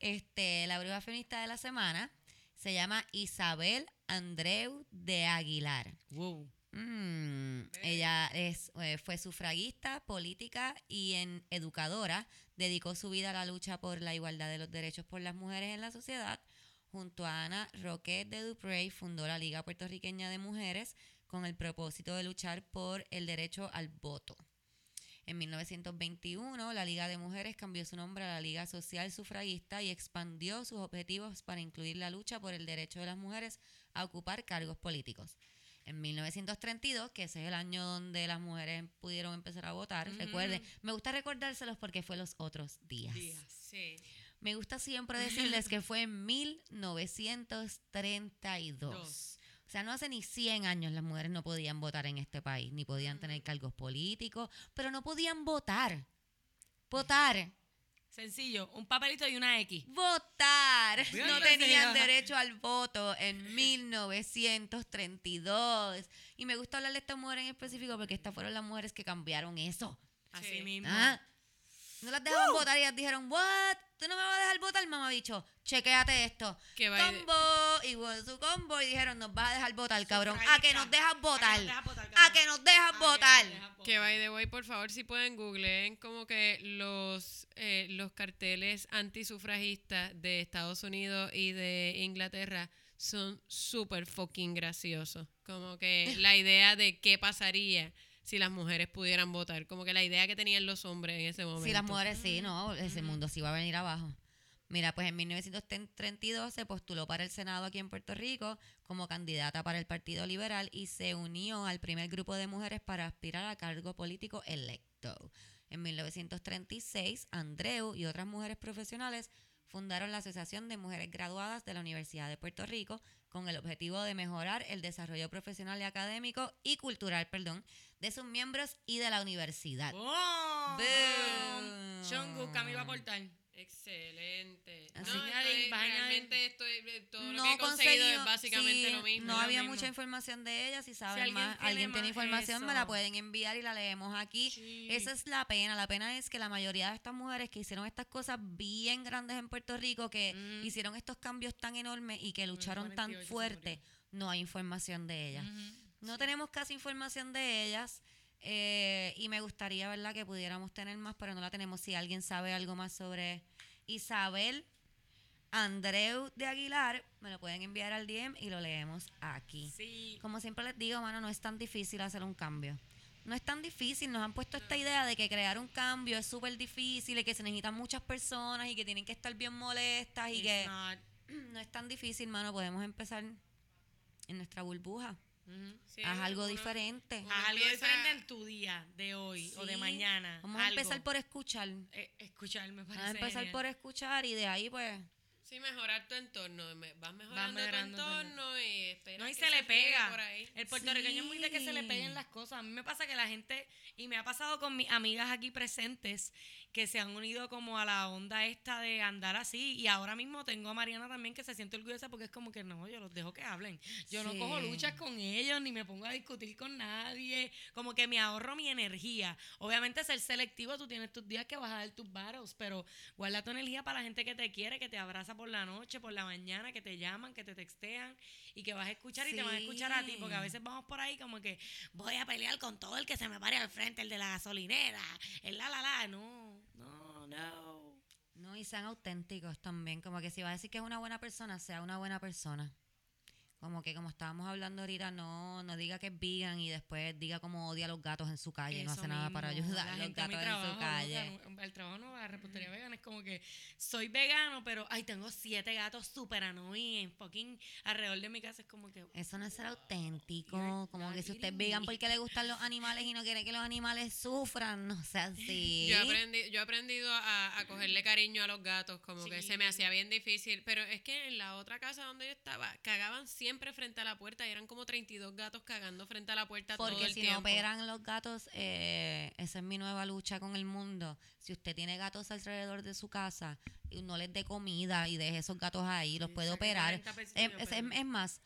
Este, la bruja feminista de la semana se llama Isabel Andreu de Aguilar. Wow. Mm, ella es, eh, fue sufragista, política y en educadora. Dedicó su vida a la lucha por la igualdad de los derechos por las mujeres en la sociedad. Junto a Ana Roquet de Duprey fundó la Liga Puertorriqueña de Mujeres con el propósito de luchar por el derecho al voto. En 1921, la Liga de Mujeres cambió su nombre a la Liga Social Sufragista y expandió sus objetivos para incluir la lucha por el derecho de las mujeres a ocupar cargos políticos. En 1932, que ese es el año donde las mujeres pudieron empezar a votar, recuerden, me gusta recordárselos porque fue los otros días. Sí. Me gusta siempre decirles que fue en 1932. Dos. O sea, no hace ni 100 años las mujeres no podían votar en este país, ni podían tener cargos políticos, pero no podían votar. Votar. Sencillo, un papelito y una X. Votar. Bien, No tenían derecho al voto en 1932. Y me gusta hablar de esta mujer en específico porque estas fueron las mujeres que cambiaron eso. Así Sí. mismo. Ah, No las dejaban votar y ellas dijeron, what? ¿Tú no me vas a dejar votar, mamá bicho? Chequéate esto. Que combo. Y bueno, su combo. Y dijeron, nos vas a dejar votar, cabrón. A que nos dejas votar. A que nos dejas votar, que by the way, por favor, si pueden googleen como que los, eh, los carteles antisufragistas de Estados Unidos y de Inglaterra son súper fucking graciosos. Como que la idea de qué pasaría si las mujeres pudieran votar. Como que la idea que tenían los hombres en ese momento. Sí, las mujeres sí, no, ese mundo sí va a venir abajo. Mira, pues en 1932 se postuló para el Senado aquí en Puerto Rico como candidata para el Partido Liberal y se unió al primer grupo de mujeres para aspirar a cargo político electo. En 1936, Andreu y otras mujeres profesionales fundaron la Asociación de Mujeres Graduadas de la Universidad de Puerto Rico con el objetivo de mejorar el desarrollo profesional y académico y cultural, perdón, de sus miembros y de la universidad. Aportar. Excelente. Así no, que- estoy- Vayan- realmente estoy, eh, todo lo que he conseguido es básicamente sí, lo mismo. No había mismo. mucha información de ella. Si saben alguien más, tiene alguien tiene información, me la pueden enviar y la leemos aquí. Sí. Esa es la pena. La pena es que la mayoría de estas mujeres que hicieron estas cosas bien grandes en Puerto Rico, que Mm. hicieron estos cambios tan enormes y que lucharon tan 48 se fuerte, no hay información de ellas. No tenemos casi información de ellas. Eh, y me gustaría, ¿verdad?, que pudiéramos tener más, pero no la tenemos. Si alguien sabe algo más sobre Isabel Andreu de Aguilar, me lo pueden enviar al DM y lo leemos aquí. Sí. Como siempre les digo, mano, no es tan difícil hacer un cambio. No es tan difícil, nos han puesto esta idea de que crear un cambio es súper difícil y que se necesitan muchas personas y que tienen que estar bien molestas y It's que not. [clears throat] no es tan difícil, mano, podemos empezar en nuestra burbuja. Sí, Haz algo uno- diferente. Haz algo diferente en tu día de hoy o de mañana. Vamos a empezar por escuchar. Eh, escuchar, me parece. Vamos a empezar genial. por escuchar y de ahí pues Sí, mejorar tu entorno. Vas mejorando, mejorando tu entorno y esperas No, y que se le pega. por ahí. El puertorriqueño es muy de que se le peguen las cosas. A mí me pasa que la gente, y me ha pasado con mis amigas aquí presentes, que se han unido como a la onda esta de andar así. Y ahora mismo tengo a Mariana también que se siente orgullosa porque es como que no, yo los dejo que hablen. Yo no cojo luchas con ellos, ni me pongo a discutir con nadie. Como que me ahorro mi energía. Obviamente ser selectivo, tú tienes tus días que vas a dar tus battles, pero guarda tu energía para la gente que te quiere, que te abraza por la noche, por la mañana, que te llaman, que te textean y que vas a escuchar y te van a escuchar a ti, porque a veces vamos por ahí como que voy a pelear con todo el que se me pare al frente, el de la gasolinera, el la la la, no, no, no. y sean auténticos también, como que si va a decir que es una buena persona, sea una buena persona. Como que como estábamos hablando ahorita, no no diga que es vegan y después diga como odia a los gatos en su calle y no hace nada para ayudar a los gatos en su calle. no, el trabajo no, la repostería vegana es como que soy vegano, pero ay, tengo siete gatos super annoying, fucking alrededor de mi casa, es como que Eso no es ser auténtico, You're como que si usted es vegan porque le gustan los animales y no quiere que los animales sufran, no sea [laughs] así. Yo, aprendí, yo he aprendido a, a cogerle cariño a los gatos, como que se me hacía bien difícil. Pero es que en la otra casa donde yo estaba, cagaban siempre frente a la puerta y eran como 32 gatos cagando frente a la puerta todo Porque el si tiempo. no operan los gatos, eh, esa es mi nueva lucha con el mundo. Si usted tiene gatos alrededor de su casa y no les dé comida y deje esos gatos ahí, los puede operar. 40 pesitos Es, más,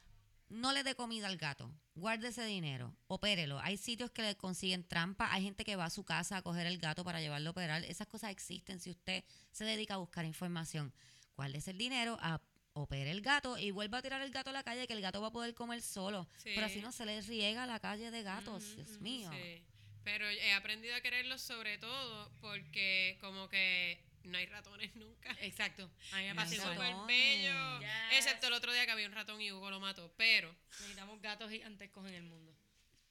no le dé comida al gato. Guarde ese dinero, opérelo. Hay sitios que le consiguen trampa, hay gente que va a su casa a coger el gato para llevarlo a operar. Esas cosas existen si usted se dedica a buscar información. Guárdese el dinero, a opere el gato y vuelva a tirar el gato a la calle que el gato va a poder comer solo. Sí. Pero así no se le riega la calle de gatos, Dios mío. sí. Pero he aprendido a quererlos sobre todo porque como que no hay ratones nunca. exacto. A mí me igual. Súper bello. Yes. Excepto el otro día que había un ratón y Hugo lo mató. Pero Necesitamos gatos gigantescos en el mundo.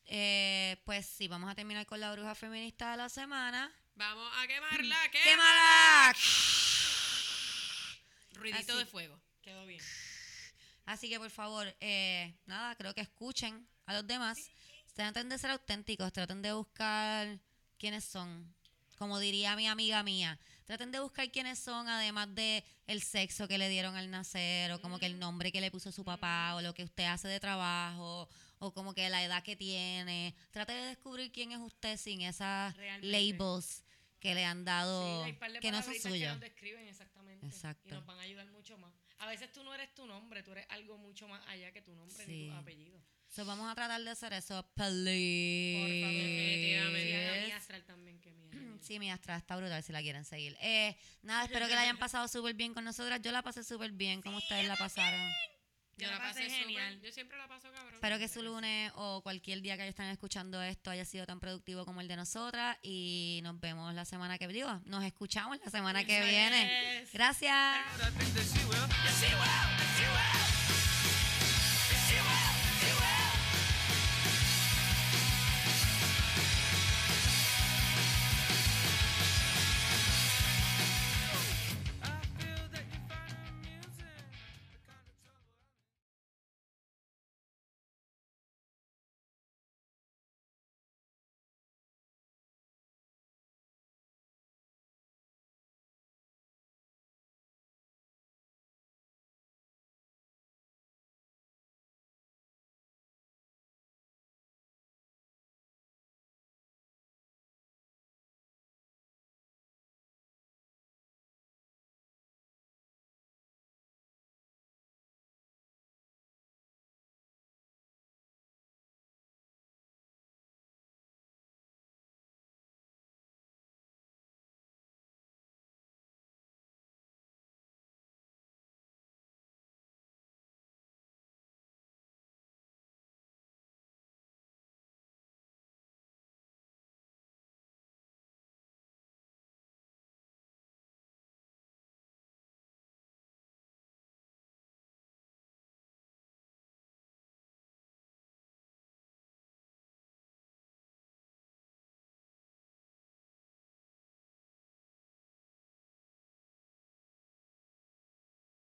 Eh, pues sí, vamos a terminar con la bruja feminista de la semana. vamos a quemarla. ¡Quémala! Ruidito Así. de fuego. Quedó bien. Así que por favor, eh, nada, creo que escuchen a los demás. Traten de ser auténticos, traten de buscar quiénes son. Como diría mi amiga mía, traten de buscar quiénes son, además de el sexo que le dieron al nacer, o como que el nombre que le puso su papá, o lo que usted hace de trabajo, o como que la edad que tiene. Trate de descubrir quién es usted sin esas Realmente. labels que le han dado, Sí, que no son palabritas que suyas. nos describen exactamente. Exacto. Y nos van a ayudar mucho más. A veces tú no eres tu nombre, tú eres algo mucho más allá que tu nombre Sí. ni tu apellido. So, vamos a tratar de hacer eso, Por favor, Definitivamente. mi please. astral también, que mía. Sí, mi Astra está brutal si la quieren seguir. Eh, nada, espero que la hayan [laughs] pasado súper bien con nosotras. Yo la pasé súper bien, como ustedes la pasaron. Yo la pasé genial. genial. Yo siempre la paso cabrón. Espero que su lunes o cualquier día que estén escuchando esto haya sido tan productivo como el de nosotras. Y nos vemos la semana que digo, nos escuchamos la semana que viene. Gracias.